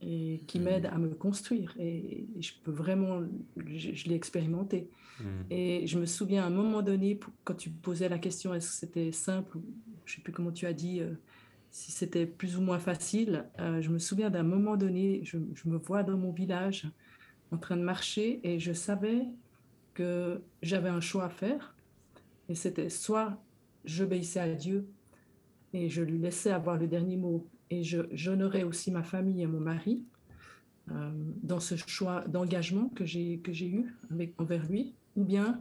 et qui mm. m'aident à me construire. Et, je peux vraiment, je, l'ai expérimenté. Mm. Et je me souviens à un moment donné, quand tu posais la question, est-ce que c'était simple, je ne sais plus comment tu as dit. Euh, si c'était plus ou moins facile. je me souviens d'un moment donné, je, me vois dans mon village en train de marcher et je savais que j'avais un choix à faire. Et c'était soit j'obéissais à Dieu et je lui laissais avoir le dernier mot et j'honorais aussi ma famille et mon mari euh, dans ce choix d'engagement que j'ai eu envers lui, ou bien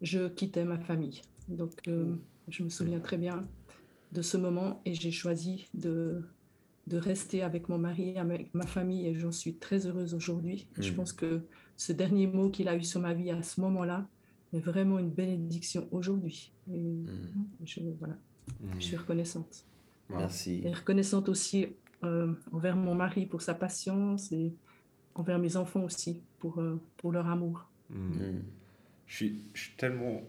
je quittais ma famille. Donc euh, je me souviens très bien de ce moment et j'ai choisi de, de rester avec mon mari, avec ma famille et j'en suis très heureuse aujourd'hui. Je mmh. pense que ce dernier mot qu'il a eu sur ma vie à ce moment-là est vraiment une bénédiction aujourd'hui. Et mm. je, voilà, mm. je suis reconnaissante. Merci. Et reconnaissante aussi euh, envers mon mari pour sa patience et envers mes enfants aussi pour, euh, pour leur amour. Mm. Je, suis, je, suis, tellement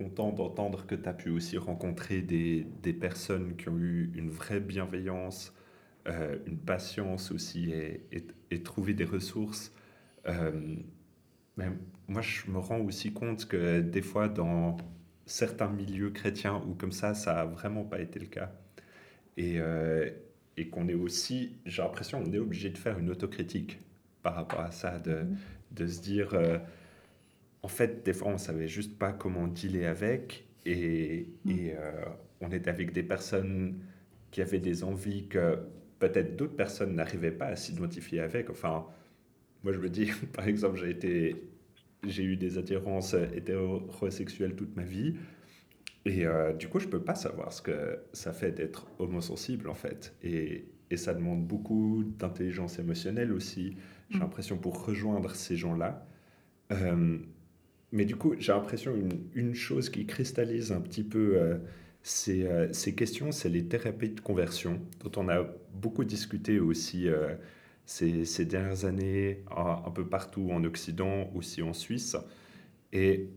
content d'entendre que tu as pu aussi rencontrer des, des, personnes qui ont eu une vraie bienveillance, euh, une patience aussi et, et, et trouver des ressources euh, mais moi, je me rends aussi compte que des fois, dans certains milieux chrétiens ou comme ça, ça a vraiment pas été le cas. Et, euh, et qu'on est aussi, j'ai l'impression, on est obligé de faire une autocritique par rapport à ça, de, mhm. de se dire, en fait, des fois, on savait juste pas comment dealer avec, et, mhm. et on était avec des personnes qui avaient des envies que peut-être d'autres personnes n'arrivaient pas à s'identifier avec. Enfin, moi, je me dis, par exemple, j'ai été, j'ai eu des attirances hétérosexuelles toute ma vie. Et euh, du coup, je peux pas savoir ce que ça fait d'être homosensible, en fait. Et, et ça demande beaucoup d'intelligence émotionnelle aussi, j'ai mm. l'impression, pour rejoindre ces gens-là. Euh, mais du coup, j'ai l'impression une, une chose qui cristallise un petit peu euh, ces, ces, questions, c'est les thérapies de conversion, dont on a beaucoup discuté aussi ces, dernières années un, peu partout en Occident, aussi en Suisse. Et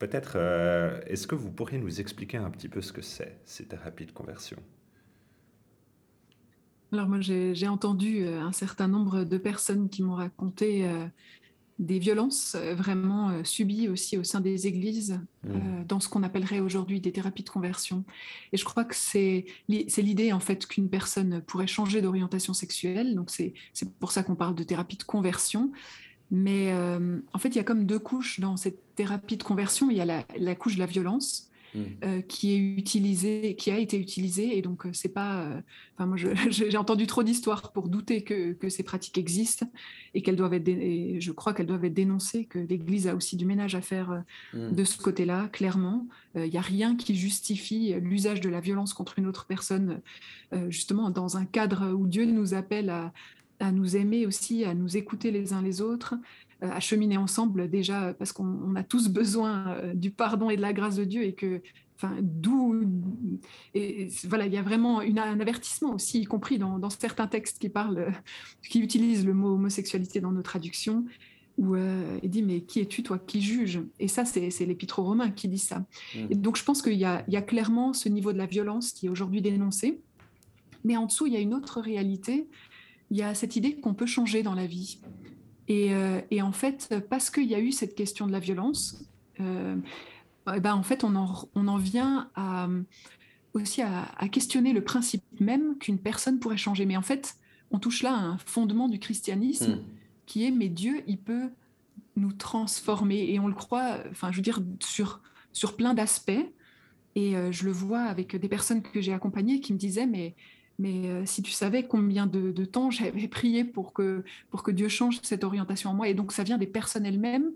peut-être, euh, est-ce que vous pourriez nous expliquer un petit peu ce que c'est, ces thérapies de conversion? Alors moi, j'ai entendu euh, un certain nombre de personnes qui m'ont raconté euh, des violences euh, vraiment euh, subies aussi au sein des églises, mmh. euh, dans ce qu'on appellerait aujourd'hui des thérapies de conversion. Et je crois que c'est l'idée en fait qu'une personne pourrait changer d'orientation sexuelle. Donc c'est pour ça qu'on parle de thérapie de conversion. Mais en fait, il y a comme deux couches dans cette thérapie de conversion. Il y a la, la couche de la violence Mm. Euh, qui est utilisé, qui a été utilisé. Et donc, euh, c'est pas. Euh, enfin, moi, j'ai entendu trop d'histoires pour douter que, que, ces pratiques existent et qu'elles doivent être. Et je crois qu'elles doivent être dénoncées, que l'Église a aussi du ménage à faire mm. de ce côté-là, clairement. Il n'y a rien qui justifie l'usage de la violence contre une autre personne, justement, dans un cadre où Dieu nous appelle à, à nous aimer aussi, à nous écouter les uns les autres, à cheminer ensemble déjà parce qu'on a tous besoin euh, du pardon et de la grâce de Dieu et que enfin d'où et, voilà il y a vraiment une, un avertissement aussi y compris dans, certains textes qui parlent qui utilisent le mot homosexualité dans nos traductions où euh, il dit mais qui es-tu toi qui juge et ça c'est l'épître aux Romains qui dit ça. Mmh. et donc je pense qu'il y, y, a clairement ce niveau de la violence qui est aujourd'hui dénoncé. Mais en dessous il y a une autre réalité. Il y a cette idée qu'on peut changer dans la vie Et, et en fait, parce qu'il y a eu cette question de la violence, eh ben, en fait, on en, on en vient à, aussi à, questionner le principe même qu'une personne pourrait changer. Mais en fait, on touche là à un fondement du christianisme hmm. qui est, mais Dieu, il peut nous transformer. Et on le croit, enfin, je veux dire, sur, sur plein d'aspects. Et euh, je le vois avec des personnes que j'ai accompagnées qui me disaient, mais, mais euh, si tu savais combien de, temps j'avais prié pour que, pour que Dieu change cette orientation en moi. Et donc, ça vient des personnes elles-mêmes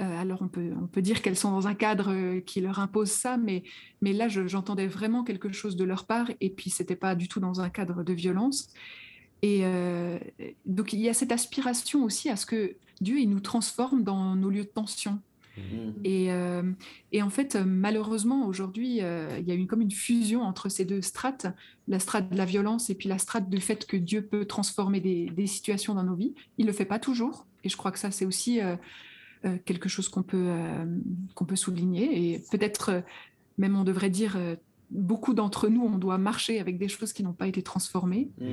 euh, alors on peut, on peut dire qu'elles sont dans un cadre euh, qui leur impose ça, mais, mais là j'entendais vraiment quelque chose de leur part, et puis c'était pas du tout dans un cadre de violence. Et donc il y a cette aspiration aussi à ce que Dieu il nous transforme dans nos lieux de tension. Mmh. Et, et, en fait, malheureusement, aujourd'hui, il y a eu comme une fusion entre ces deux strates, la strate de la violence et puis la strate du fait que Dieu peut transformer des, des situations dans nos vies. Il le fait pas toujours, et je crois que ça, c'est aussi euh, quelque chose qu'on peut, euh, qu'on peut souligner. Et peut-être, euh, même on devrait dire, beaucoup d'entre nous, on doit marcher avec des choses qui n'ont pas été transformées. Mmh.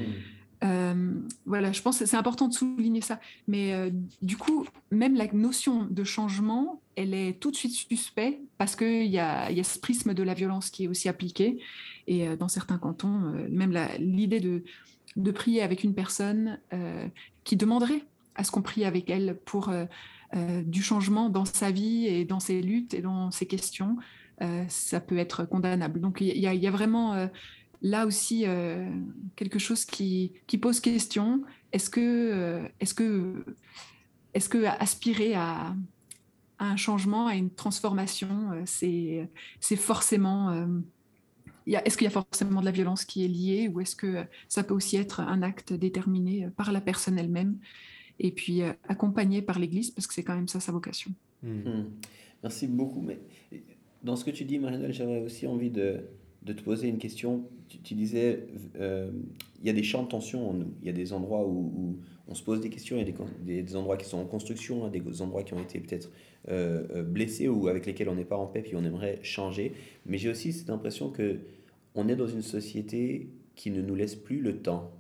Voilà, je pense que c'est important de souligner ça. Mais du coup, même la notion de changement, elle est tout de suite suspecte parce qu'il y a, ce prisme de la violence qui est aussi appliqué. Et dans certains cantons, même l'idée de, prier avec une personne qui demanderait à ce qu'on prie avec elle pour euh, du changement dans sa vie et dans ses luttes et dans ses questions, euh, ça peut être condamnable. Donc il y, a vraiment euh, là aussi quelque chose qui, qui, pose question. Est-ce que, est-ce que, est-ce que aspirer à, à, un changement, à une transformation, c'est, c'est forcément est-ce qu'il y a forcément de la violence qui est liée ou est-ce que ça peut aussi être un acte déterminé par la personne elle-même et puis euh, accompagné par l'Église, parce que c'est quand même ça sa vocation. Hmm. Hmm. Merci beaucoup. Mais dans ce que tu dis, Marinelle, j'aurais aussi envie de, de, te poser une question. Tu, disais, euh, il y a des champs de tension en nous. Il y a des endroits où, on se pose des questions, il y a des, des, endroits qui sont en construction, hein, des endroits qui ont été peut-être euh, blessés ou avec lesquels on n'est pas en paix, puis on aimerait changer. Mais j'ai aussi cette impression que on est dans une société qui ne nous laisse plus le temps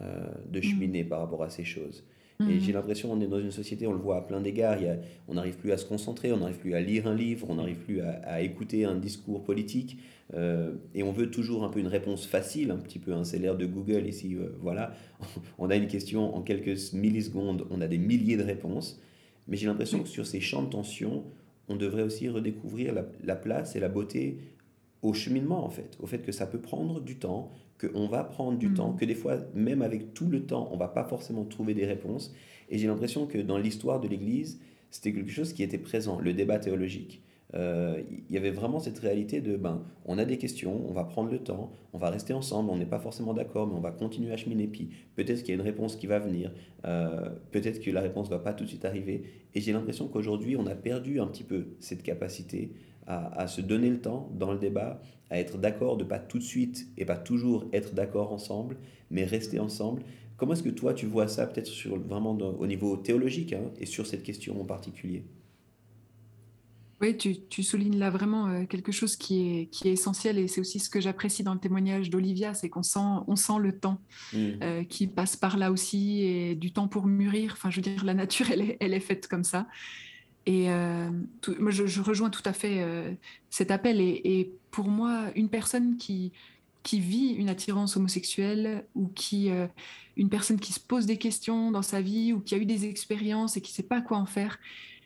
de hmm. cheminer par rapport à ces choses. Et mhm. j'ai l'impression qu'on est dans une société, on le voit à plein d'égards, on n'arrive plus à se concentrer, on n'arrive plus à lire un livre, on n'arrive plus à, écouter un discours politique. Euh, et on veut toujours un peu une réponse facile, un petit peu, hein, c'est l'ère de Google ici, euh, voilà. on a une question en quelques millisecondes, on a des milliers de réponses. Mais j'ai l'impression que sur ces champs de tension, on devrait aussi redécouvrir la, la place et la beauté au cheminement en fait, au fait que ça peut prendre du temps, qu'on va prendre du temps, mm. que des fois, même avec tout le temps, on va pas forcément trouver des réponses. Et j'ai l'impression que dans l'histoire de l'Église, c'était quelque chose qui était présent, le débat théologique. Euh, il y avait vraiment cette réalité de, ben, on a des questions, on va prendre le temps, on va rester ensemble, on n'est pas forcément d'accord, mais on va continuer à cheminer, puis peut-être qu'il y a une réponse qui va venir, euh, peut-être que la réponse va pas tout de suite arriver. Et j'ai l'impression qu'aujourd'hui, on a perdu un petit peu cette capacité à, se donner le temps dans le débat, à être d'accord, de pas tout de suite et pas toujours être d'accord ensemble, mais rester ensemble. Comment est-ce que toi tu vois ça peut-être sur vraiment au niveau théologique hein, et sur cette question en particulier? Oui, tu, soulignes là vraiment euh, quelque chose qui est, qui est essentiel et c'est aussi ce que j'apprécie dans le témoignage d'Olivia, c'est qu'on sent, on sent le temps mmh. euh, qui passe par là aussi et du temps pour mûrir. Enfin, je veux dire, la nature, elle est, elle est faite comme ça. Et euh, moi, je, rejoins tout à fait euh, cet appel. Et, pour moi, une personne qui, vit une attirance homosexuelle ou qui, euh, une personne qui se pose des questions dans sa vie ou qui a eu des expériences et qui ne sait pas quoi en faire,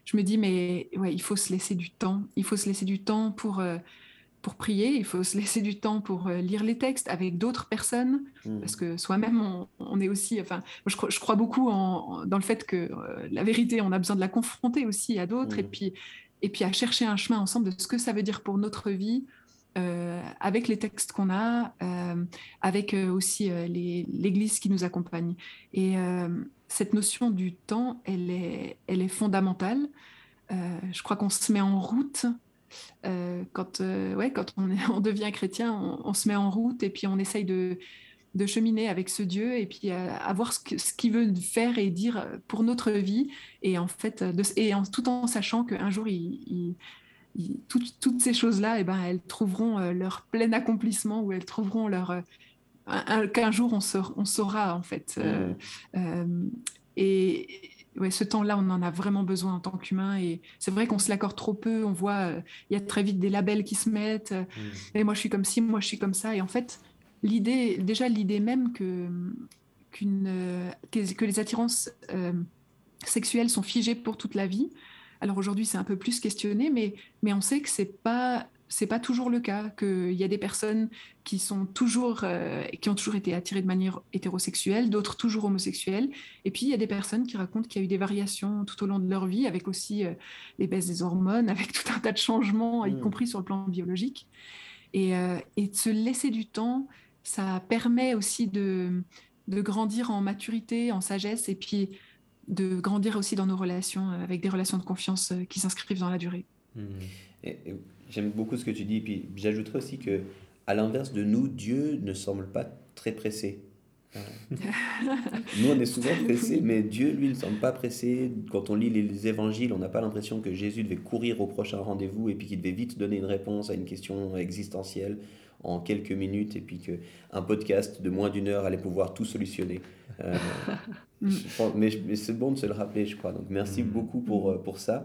je me dis, mais il faut se laisser du temps. Il faut se laisser du temps pour pour prier, il faut se laisser du temps pour euh, lire les textes avec d'autres personnes, mmh. parce que soi-même, on, est aussi, enfin, je, je crois beaucoup en, dans le fait que euh, la vérité, on a besoin de la confronter aussi à d'autres, et, mmh. puis, et puis à chercher un chemin ensemble de ce que ça veut dire pour notre vie, euh, avec les textes qu'on a, avec aussi l'Église qui nous accompagne. Et cette notion du temps, elle est, elle est fondamentale. je crois qu'on se met en route quand, euh, ouais, quand on, on, devient chrétien, on, se met en route et puis on essaye de, de cheminer avec ce Dieu et puis euh, à, voir ce qu'il veut faire et dire pour notre vie. Et en fait, de, et en, tout en sachant qu'un jour, il, toutes ces choses-là, eh ben, elles trouveront leur plein accomplissement ou elles trouveront leur. qu'un jour, on, on, saura, en fait. Mmh. et ouais, ce temps-là, on en a vraiment besoin en tant qu'humain. Et c'est vrai qu'on se l'accorde trop peu. On voit, euh, il y a très vite des labels qui se mettent. Euh, mm. Et moi, je suis comme ci, moi, je suis comme ça. Et en fait, l'idée, déjà, l'idée même que, qu'une, euh, que, les attirances sexuelles sont figées pour toute la vie. Alors aujourd'hui, c'est un peu plus questionné, mais, mais on sait que c'est pas c'est pas toujours le cas, qu'il y a des personnes qui sont toujours, euh, qui ont toujours été attirées de manière hétérosexuelle, d'autres toujours homosexuelles, et puis il y a des personnes qui racontent qu'il y a eu des variations tout au long de leur vie, avec aussi euh, les baisses des hormones, avec tout un tas de changements, y mm. compris sur le plan biologique, et, euh, et, de se laisser du temps, ça permet aussi de, de grandir en maturité, en sagesse, et puis de grandir aussi dans nos relations, avec des relations de confiance qui s'inscrivent dans la durée. Mm. Et, J'aime beaucoup ce que tu dis. Puis j'ajouterais aussi que, à l'inverse de nous, Dieu ne semble pas très pressé. nous, on est souvent pressé, mais Dieu, lui, ne semble pas pressé. Quand on lit les évangiles, on n'a pas l'impression que Jésus devait courir au prochain rendez-vous et puis qu'il devait vite donner une réponse à une question existentielle en quelques minutes et puis qu'un podcast de moins d'une heure allait pouvoir tout solutionner. Euh, mais, c'est bon de se le rappeler, je crois. Donc merci mm. beaucoup pour, euh, pour ça.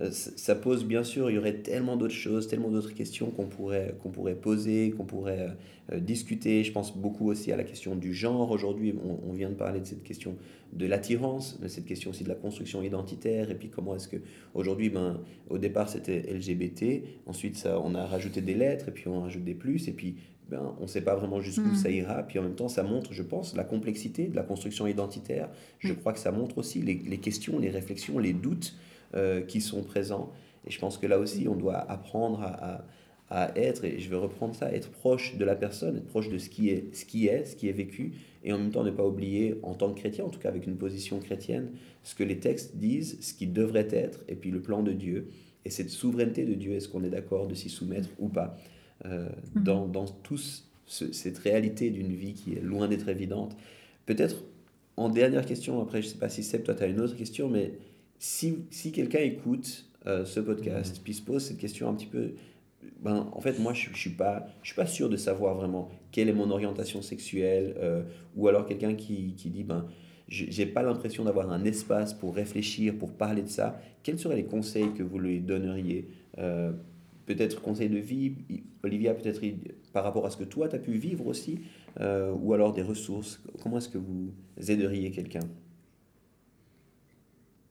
Mm. Euh, ça pose bien sûr, il y aurait tellement d'autres choses, tellement d'autres questions qu'on pourrait, qu'on pourrait poser, qu'on pourrait euh, discuter. Je pense beaucoup aussi à la question du genre. Aujourd'hui, on, vient de parler de cette question de l'attirance, de cette question aussi de la construction identitaire. Et puis comment est-ce que aujourd'hui, ben, au départ c'était LGBT, ensuite ça, on a rajouté des lettres, et puis on rajoute des plus, et puis ben, on ne sait pas vraiment jusqu'où hmm. ça ira. Puis en même temps, ça montre, je pense, la complexité de la construction identitaire. Je crois que ça montre aussi les, les questions, les réflexions, les doutes euh, qui sont présents. Et je pense que là aussi, on doit apprendre à, à, être, et je vais reprendre ça, être proche de la personne, être proche de ce qui est, ce qui est, ce qui est vécu, et en même temps ne pas oublier, en tant que chrétien, en tout cas avec une position chrétienne, ce que les textes disent, ce qui devrait être, et puis le plan de Dieu. Et cette souveraineté de Dieu, est-ce qu'on est, d'accord de s'y soumettre ou pas euh, mhm. dans, dans tous cette réalité d'une vie qui est loin d'être évidente. Peut-être en dernière question, après je ne sais pas si Seb, toi tu as une autre question, mais si, si quelqu'un écoute euh, ce podcast, puis se pose cette question un petit peu, ben, en fait, moi, je ne suis, pas, je suis pas sûr de savoir vraiment quelle est mon orientation sexuelle, euh, ou alors quelqu'un qui, qui dit, ben, j'ai pas l'impression d'avoir un espace pour réfléchir, pour parler de ça. Quels seraient les conseils que vous lui donneriez euh, Peut-être conseils de vie, Olivia, peut-être par rapport à ce que toi, tu as pu vivre aussi, ou alors des ressources? Comment est-ce que vous aideriez quelqu'un?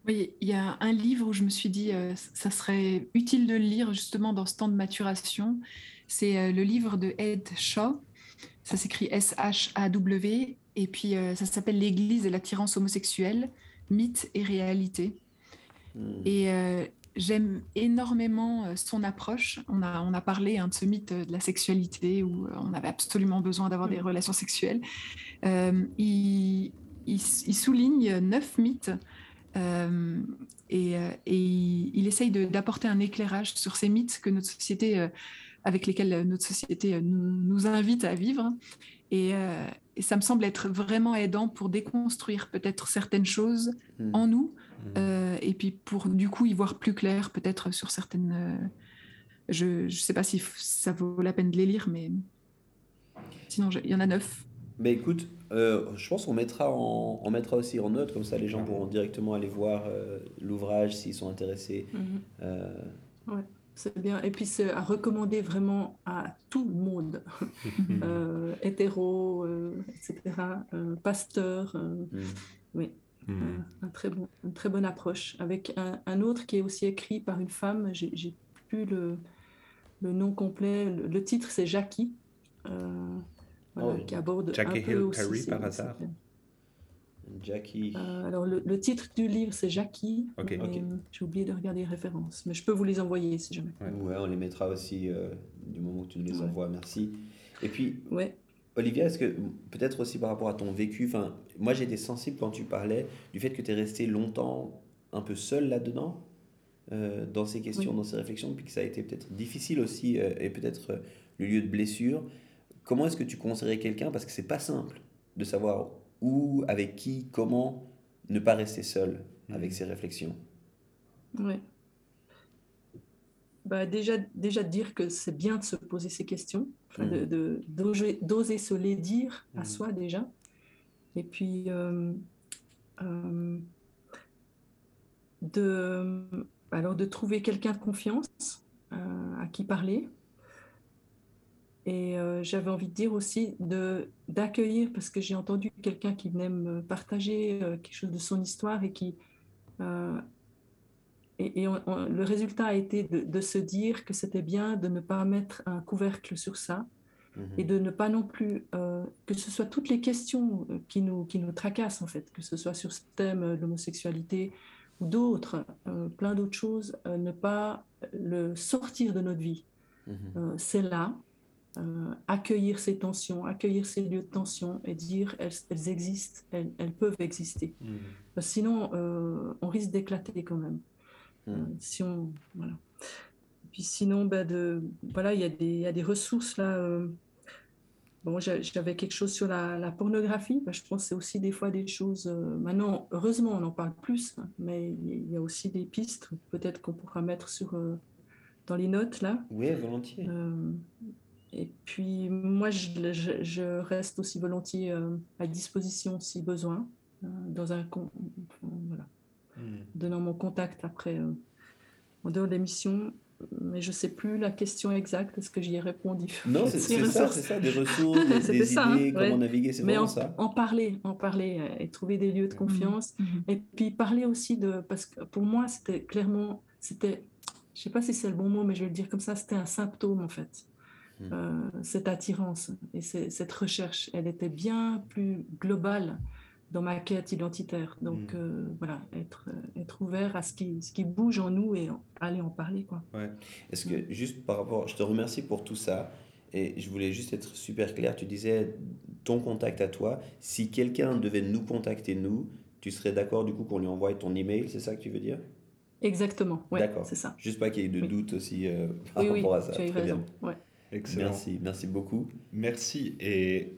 Oui, il y a un livre où je me suis dit, euh, ça serait utile de le lire justement dans ce temps de maturation. C'est euh, le livre de Ed Shaw. Ça s'écrit S-H-A-W. Et puis euh, ça s'appelle L'Église et l'attirance homosexuelle, mythe et réalité. Hmm. Et j'aime énormément son approche. On a, on a parlé hein, de ce mythe de la sexualité où on avait absolument besoin d'avoir des hmm. relations sexuelles. Il, il, il, souligne neuf mythes euh, et, euh, et, il essaye d'apporter un éclairage sur ces mythes que notre société, euh, avec lesquels notre société nous, invite à vivre. Et, et, ça me semble être vraiment aidant pour déconstruire peut-être certaines choses hmm. en nous, hmm. et puis pour du coup y voir plus clair peut-être sur certaines... je ne sais pas si ça vaut la peine de les lire, mais sinon il y en a neuf. Mais écoute, euh, je pense qu'on mettra, en, on mettra aussi en note, comme ça les gens pourront directement aller voir euh, l'ouvrage s'ils sont intéressés. Euh, ouais, c'est bien. Et puis c'est à recommander vraiment à tout le monde, hétéro, etc., pasteur. Mhm. Oui, mhm. un très bon, une très bonne approche. Avec un, un, autre qui est aussi écrit par une femme, j'ai plus le, le nom complet, le, titre c'est Jackie. Oh, qui aborde Jackie un peu Hill par hasard Jackie. Euh, alors, le, titre du livre, c'est Jackie. Ok. J'ai oublié de regarder les références, mais je peux vous les envoyer si jamais. Ouais, on les mettra aussi euh, du moment où tu nous les envoies. Merci. Et puis, ouais. Olivia, est-ce que peut-être aussi par rapport à ton vécu, enfin, moi été sensible quand tu parlais du fait que tu es resté longtemps un peu seul là-dedans, euh, dans ces questions, dans ces réflexions, puis que ça a été peut-être difficile aussi et peut-être le lieu de blessure. Comment est-ce que tu conseillerais quelqu'un Parce que c'est pas simple de savoir où, avec qui, comment ne pas rester seul avec ses réflexions? Oui. Bah déjà, déjà dire que c'est bien de se poser ces questions, mmh. de, d'oser, se les dire à mmh. soi déjà. Et puis, euh, euh, de, alors de trouver quelqu'un de confiance à qui parler. Et j'avais envie de dire aussi de d'accueillir, parce que j'ai entendu quelqu'un qui venait me partager quelque chose de son histoire et qui et, le résultat a été de, se dire que c'était bien de ne pas mettre un couvercle sur ça mhm. et de ne pas non plus euh, que ce soit toutes les questions euh, qui nous, qui nous tracassent en fait, que ce soit sur ce thème euh, de l'homosexualité ou d'autres, plein d'autres choses, ne pas le sortir de notre vie. Mhm. C'est là, accueillir ces tensions, accueillir ces lieux de tension et dire elles, elles existent, elles, elles, peuvent exister. Mhm. sinon, on risque d'éclater quand même. Euh, mm. si on, voilà. Puis sinon, bah de, voilà, il y, a des, y a des ressources là. Euh, bon, j'avais quelque chose sur la, la pornographie. Bah, je pense que c'est aussi des fois des choses. Euh, maintenant, heureusement, on en parle plus, hein, mais il y a aussi des pistes, peut-être qu'on pourra mettre sur, dans les notes là. Oui, volontiers. Et puis, moi, je, je, reste aussi volontiers à disposition si besoin, dans un. Voilà. Hmm. donnant mon contact après, euh, en dehors de l'émission. Mais je ne sais plus la question exacte, est-ce que j'y ai répondu? Non, c'est ça, c'est ça, des ressources, des, hein, idées, comment naviguer, c'est vraiment en, ça. en parler, en parler euh, et trouver des lieux de confiance. Hmm. Hmm. Et puis parler aussi de, parce que pour moi, c'était clairement, c'était, je ne sais pas si c'est le bon mot, mais je vais le dire comme ça, c'était un symptôme en fait. Euh, cette attirance et cette recherche, elle était bien plus globale dans ma quête identitaire. Donc mm. euh, voilà, être, être ouvert à ce qui, ce qui bouge en nous et aller en parler. Quoi. Ouais. Est-ce que juste par rapport, je te remercie pour tout ça. Et je voulais juste être super clair. Tu disais ton contact à toi. Si quelqu'un devait nous contacter, nous, tu serais d'accord du coup qu'on lui envoie ton email C'est ça que tu veux dire? Exactement. Ouais, d'accord. C'est ça. Juste pas qu'il y ait de doute aussi euh, par rapport à ça. Tu as raison. Ouais. Excellent. Merci, merci beaucoup. Merci. Et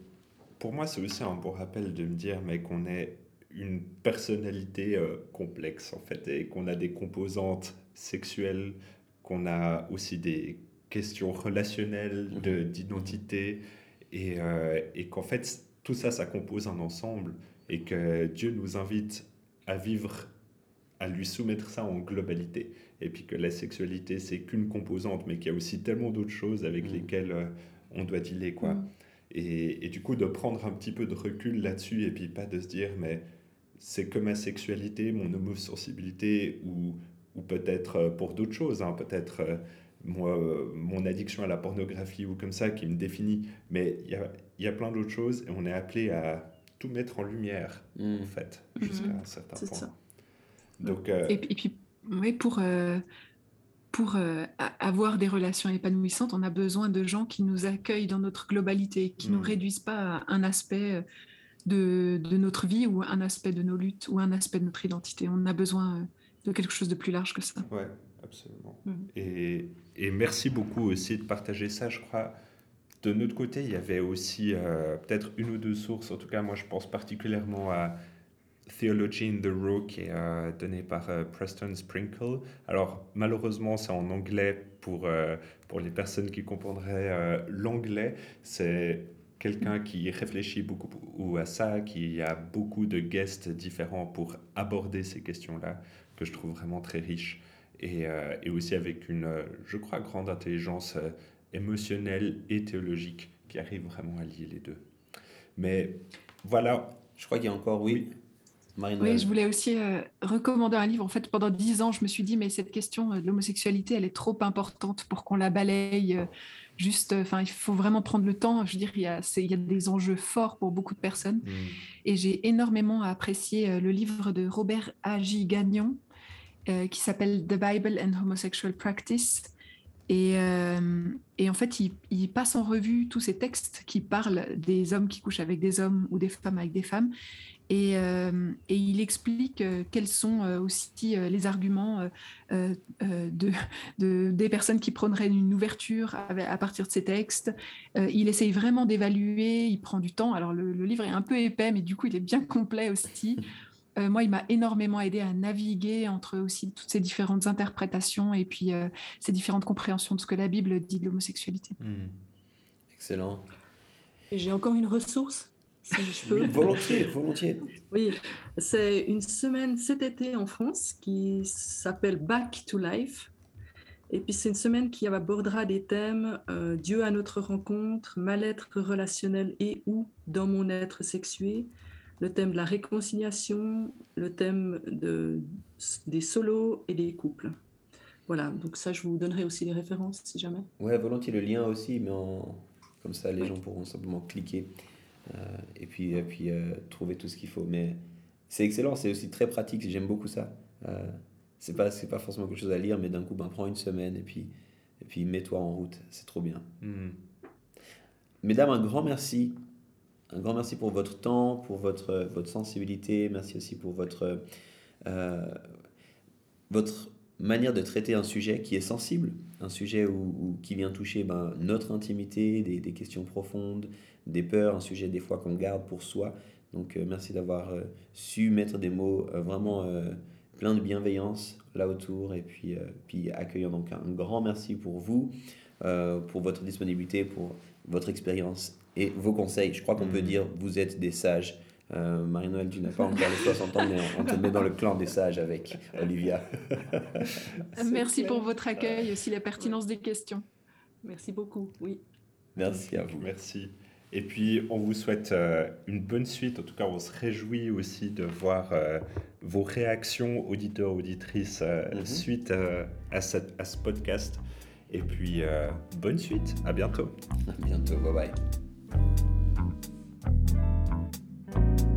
pour moi, c'est aussi un bon rappel de me dire mais qu'on est une personnalité euh, complexe en fait et qu'on a des composantes sexuelles, qu'on a aussi des questions relationnelles mhm. d'identité et, euh, et qu'en fait tout ça, ça compose un ensemble et que Dieu nous invite à vivre, à lui soumettre ça en globalité. Et puis que la sexualité, c'est qu'une composante, mais qu'il y a aussi tellement d'autres choses avec mhm. lesquelles euh, on doit dealer. quoi. Mhm. Et, du coup, de prendre un petit peu de recul là-dessus et puis pas de se dire, mais c'est que ma sexualité, mon homosensibilité ou, ou peut-être euh, pour d'autres choses, hein, peut-être euh, moi, euh, mon addiction à la pornographie ou comme ça qui me définit. Mais il y a, y a, plein d'autres choses et on est appelé à tout mettre en lumière, mmh. en fait, jusqu'à mmh. un certain point. Ça. Donc, et, puis, oui, pour pour euh, avoir des relations épanouissantes, on a besoin de gens qui nous accueillent dans notre globalité, qui ne nous mmh. réduisent pas à un aspect euh, de, notre vie ou un aspect de nos luttes ou un aspect de notre identité. On a besoin euh, de quelque chose de plus large que ça. Oui, absolument. Mmh. Et, et, merci beaucoup aussi de partager ça, je crois. De notre côté, il y avait aussi peut-être une ou deux sources, en tout cas moi je pense particulièrement à Theology in the Row qui est euh, donné par euh, Preston Sprinkle. Alors malheureusement c'est en anglais pour, euh, pour les personnes qui comprendraient l'anglais. C'est quelqu'un qui réfléchit beaucoup à ça, qui a beaucoup de guests différents pour aborder ces questions-là, que je trouve vraiment très riche. Et, et, aussi avec une, je crois, grande intelligence émotionnelle et théologique qui arrive vraiment à lier les deux. Mais voilà. Je crois qu'il y a encore, oui oui, je voulais aussi euh, recommander un livre. En fait, pendant dix ans, je me suis dit, mais cette question euh, de l'homosexualité, elle est trop importante pour qu'on la balaye. Euh, juste, enfin, il faut vraiment prendre le temps. Je veux dire, il y a, il y a des enjeux forts pour beaucoup de personnes. Mm. Et j'ai énormément apprécié le livre de Robert Agi Gagnon, qui s'appelle The Bible and Homosexual Practice. Et, et, en fait, il, il, passe en revue tous ces textes qui parlent des hommes qui couchent avec des hommes ou des femmes avec des femmes. Euh, et, il explique euh, quels sont euh, aussi les arguments de, des personnes qui prendraient une ouverture à, partir de ces textes. il essaye vraiment d'évaluer, il prend du temps. Alors le, livre est un peu épais, mais du coup il est bien complet aussi. moi, il m'a énormément aidé à naviguer entre aussi toutes ces différentes interprétations et puis ces différentes compréhensions de ce que la Bible dit de l'homosexualité. Mmh. Excellent. J'ai encore une ressource si je peux. volontiers, volontiers. Oui, c'est une semaine cet été en France qui s'appelle Back to Life. Et puis c'est une semaine qui abordera des thèmes euh, Dieu à notre rencontre, mal-être relationnel et ou dans mon être sexué, le thème de la réconciliation, le thème de, des solos et des couples. Voilà, donc ça je vous donnerai aussi les références si jamais. Ouais, volontiers le lien aussi, mais comme ça les gens pourront simplement cliquer et puis, et puis euh, trouver tout ce qu'il faut. Mais c'est excellent, c'est aussi très pratique, j'aime beaucoup ça c'est pas c'est pas forcément quelque chose à lire mais d'un coup ben prends une semaine et puis et puis mets-toi en route c'est trop bien hmm. mesdames un grand merci un grand merci pour votre temps pour votre votre sensibilité merci aussi pour votre euh, votre manière de traiter un sujet qui est sensible un sujet où, qui vient toucher ben, notre intimité des, des, questions profondes des peurs un sujet des fois qu'on garde pour soi donc euh, merci d'avoir euh, su mettre des mots vraiment plein de bienveillance là autour et puis, euh, puis accueillant. Donc un grand merci pour vous, euh, pour votre disponibilité, pour votre expérience et vos conseils. Je crois qu'on peut mm. dire vous êtes des sages. Euh, Marie-Noël, tu n'as pas encore les 60 ans, mais on te met dans le clan des sages avec Olivia. Merci pour votre accueil et aussi la pertinence des questions. Merci beaucoup, oui. Merci à vous. Merci. Et puis, on vous souhaite euh, une bonne suite. En tout cas, on se réjouit aussi de voir euh, vos réactions, auditeurs, auditrices, mhm. suite à, cette, à, ce podcast. Et puis, bonne suite. À bientôt. À bientôt. Bye bye. you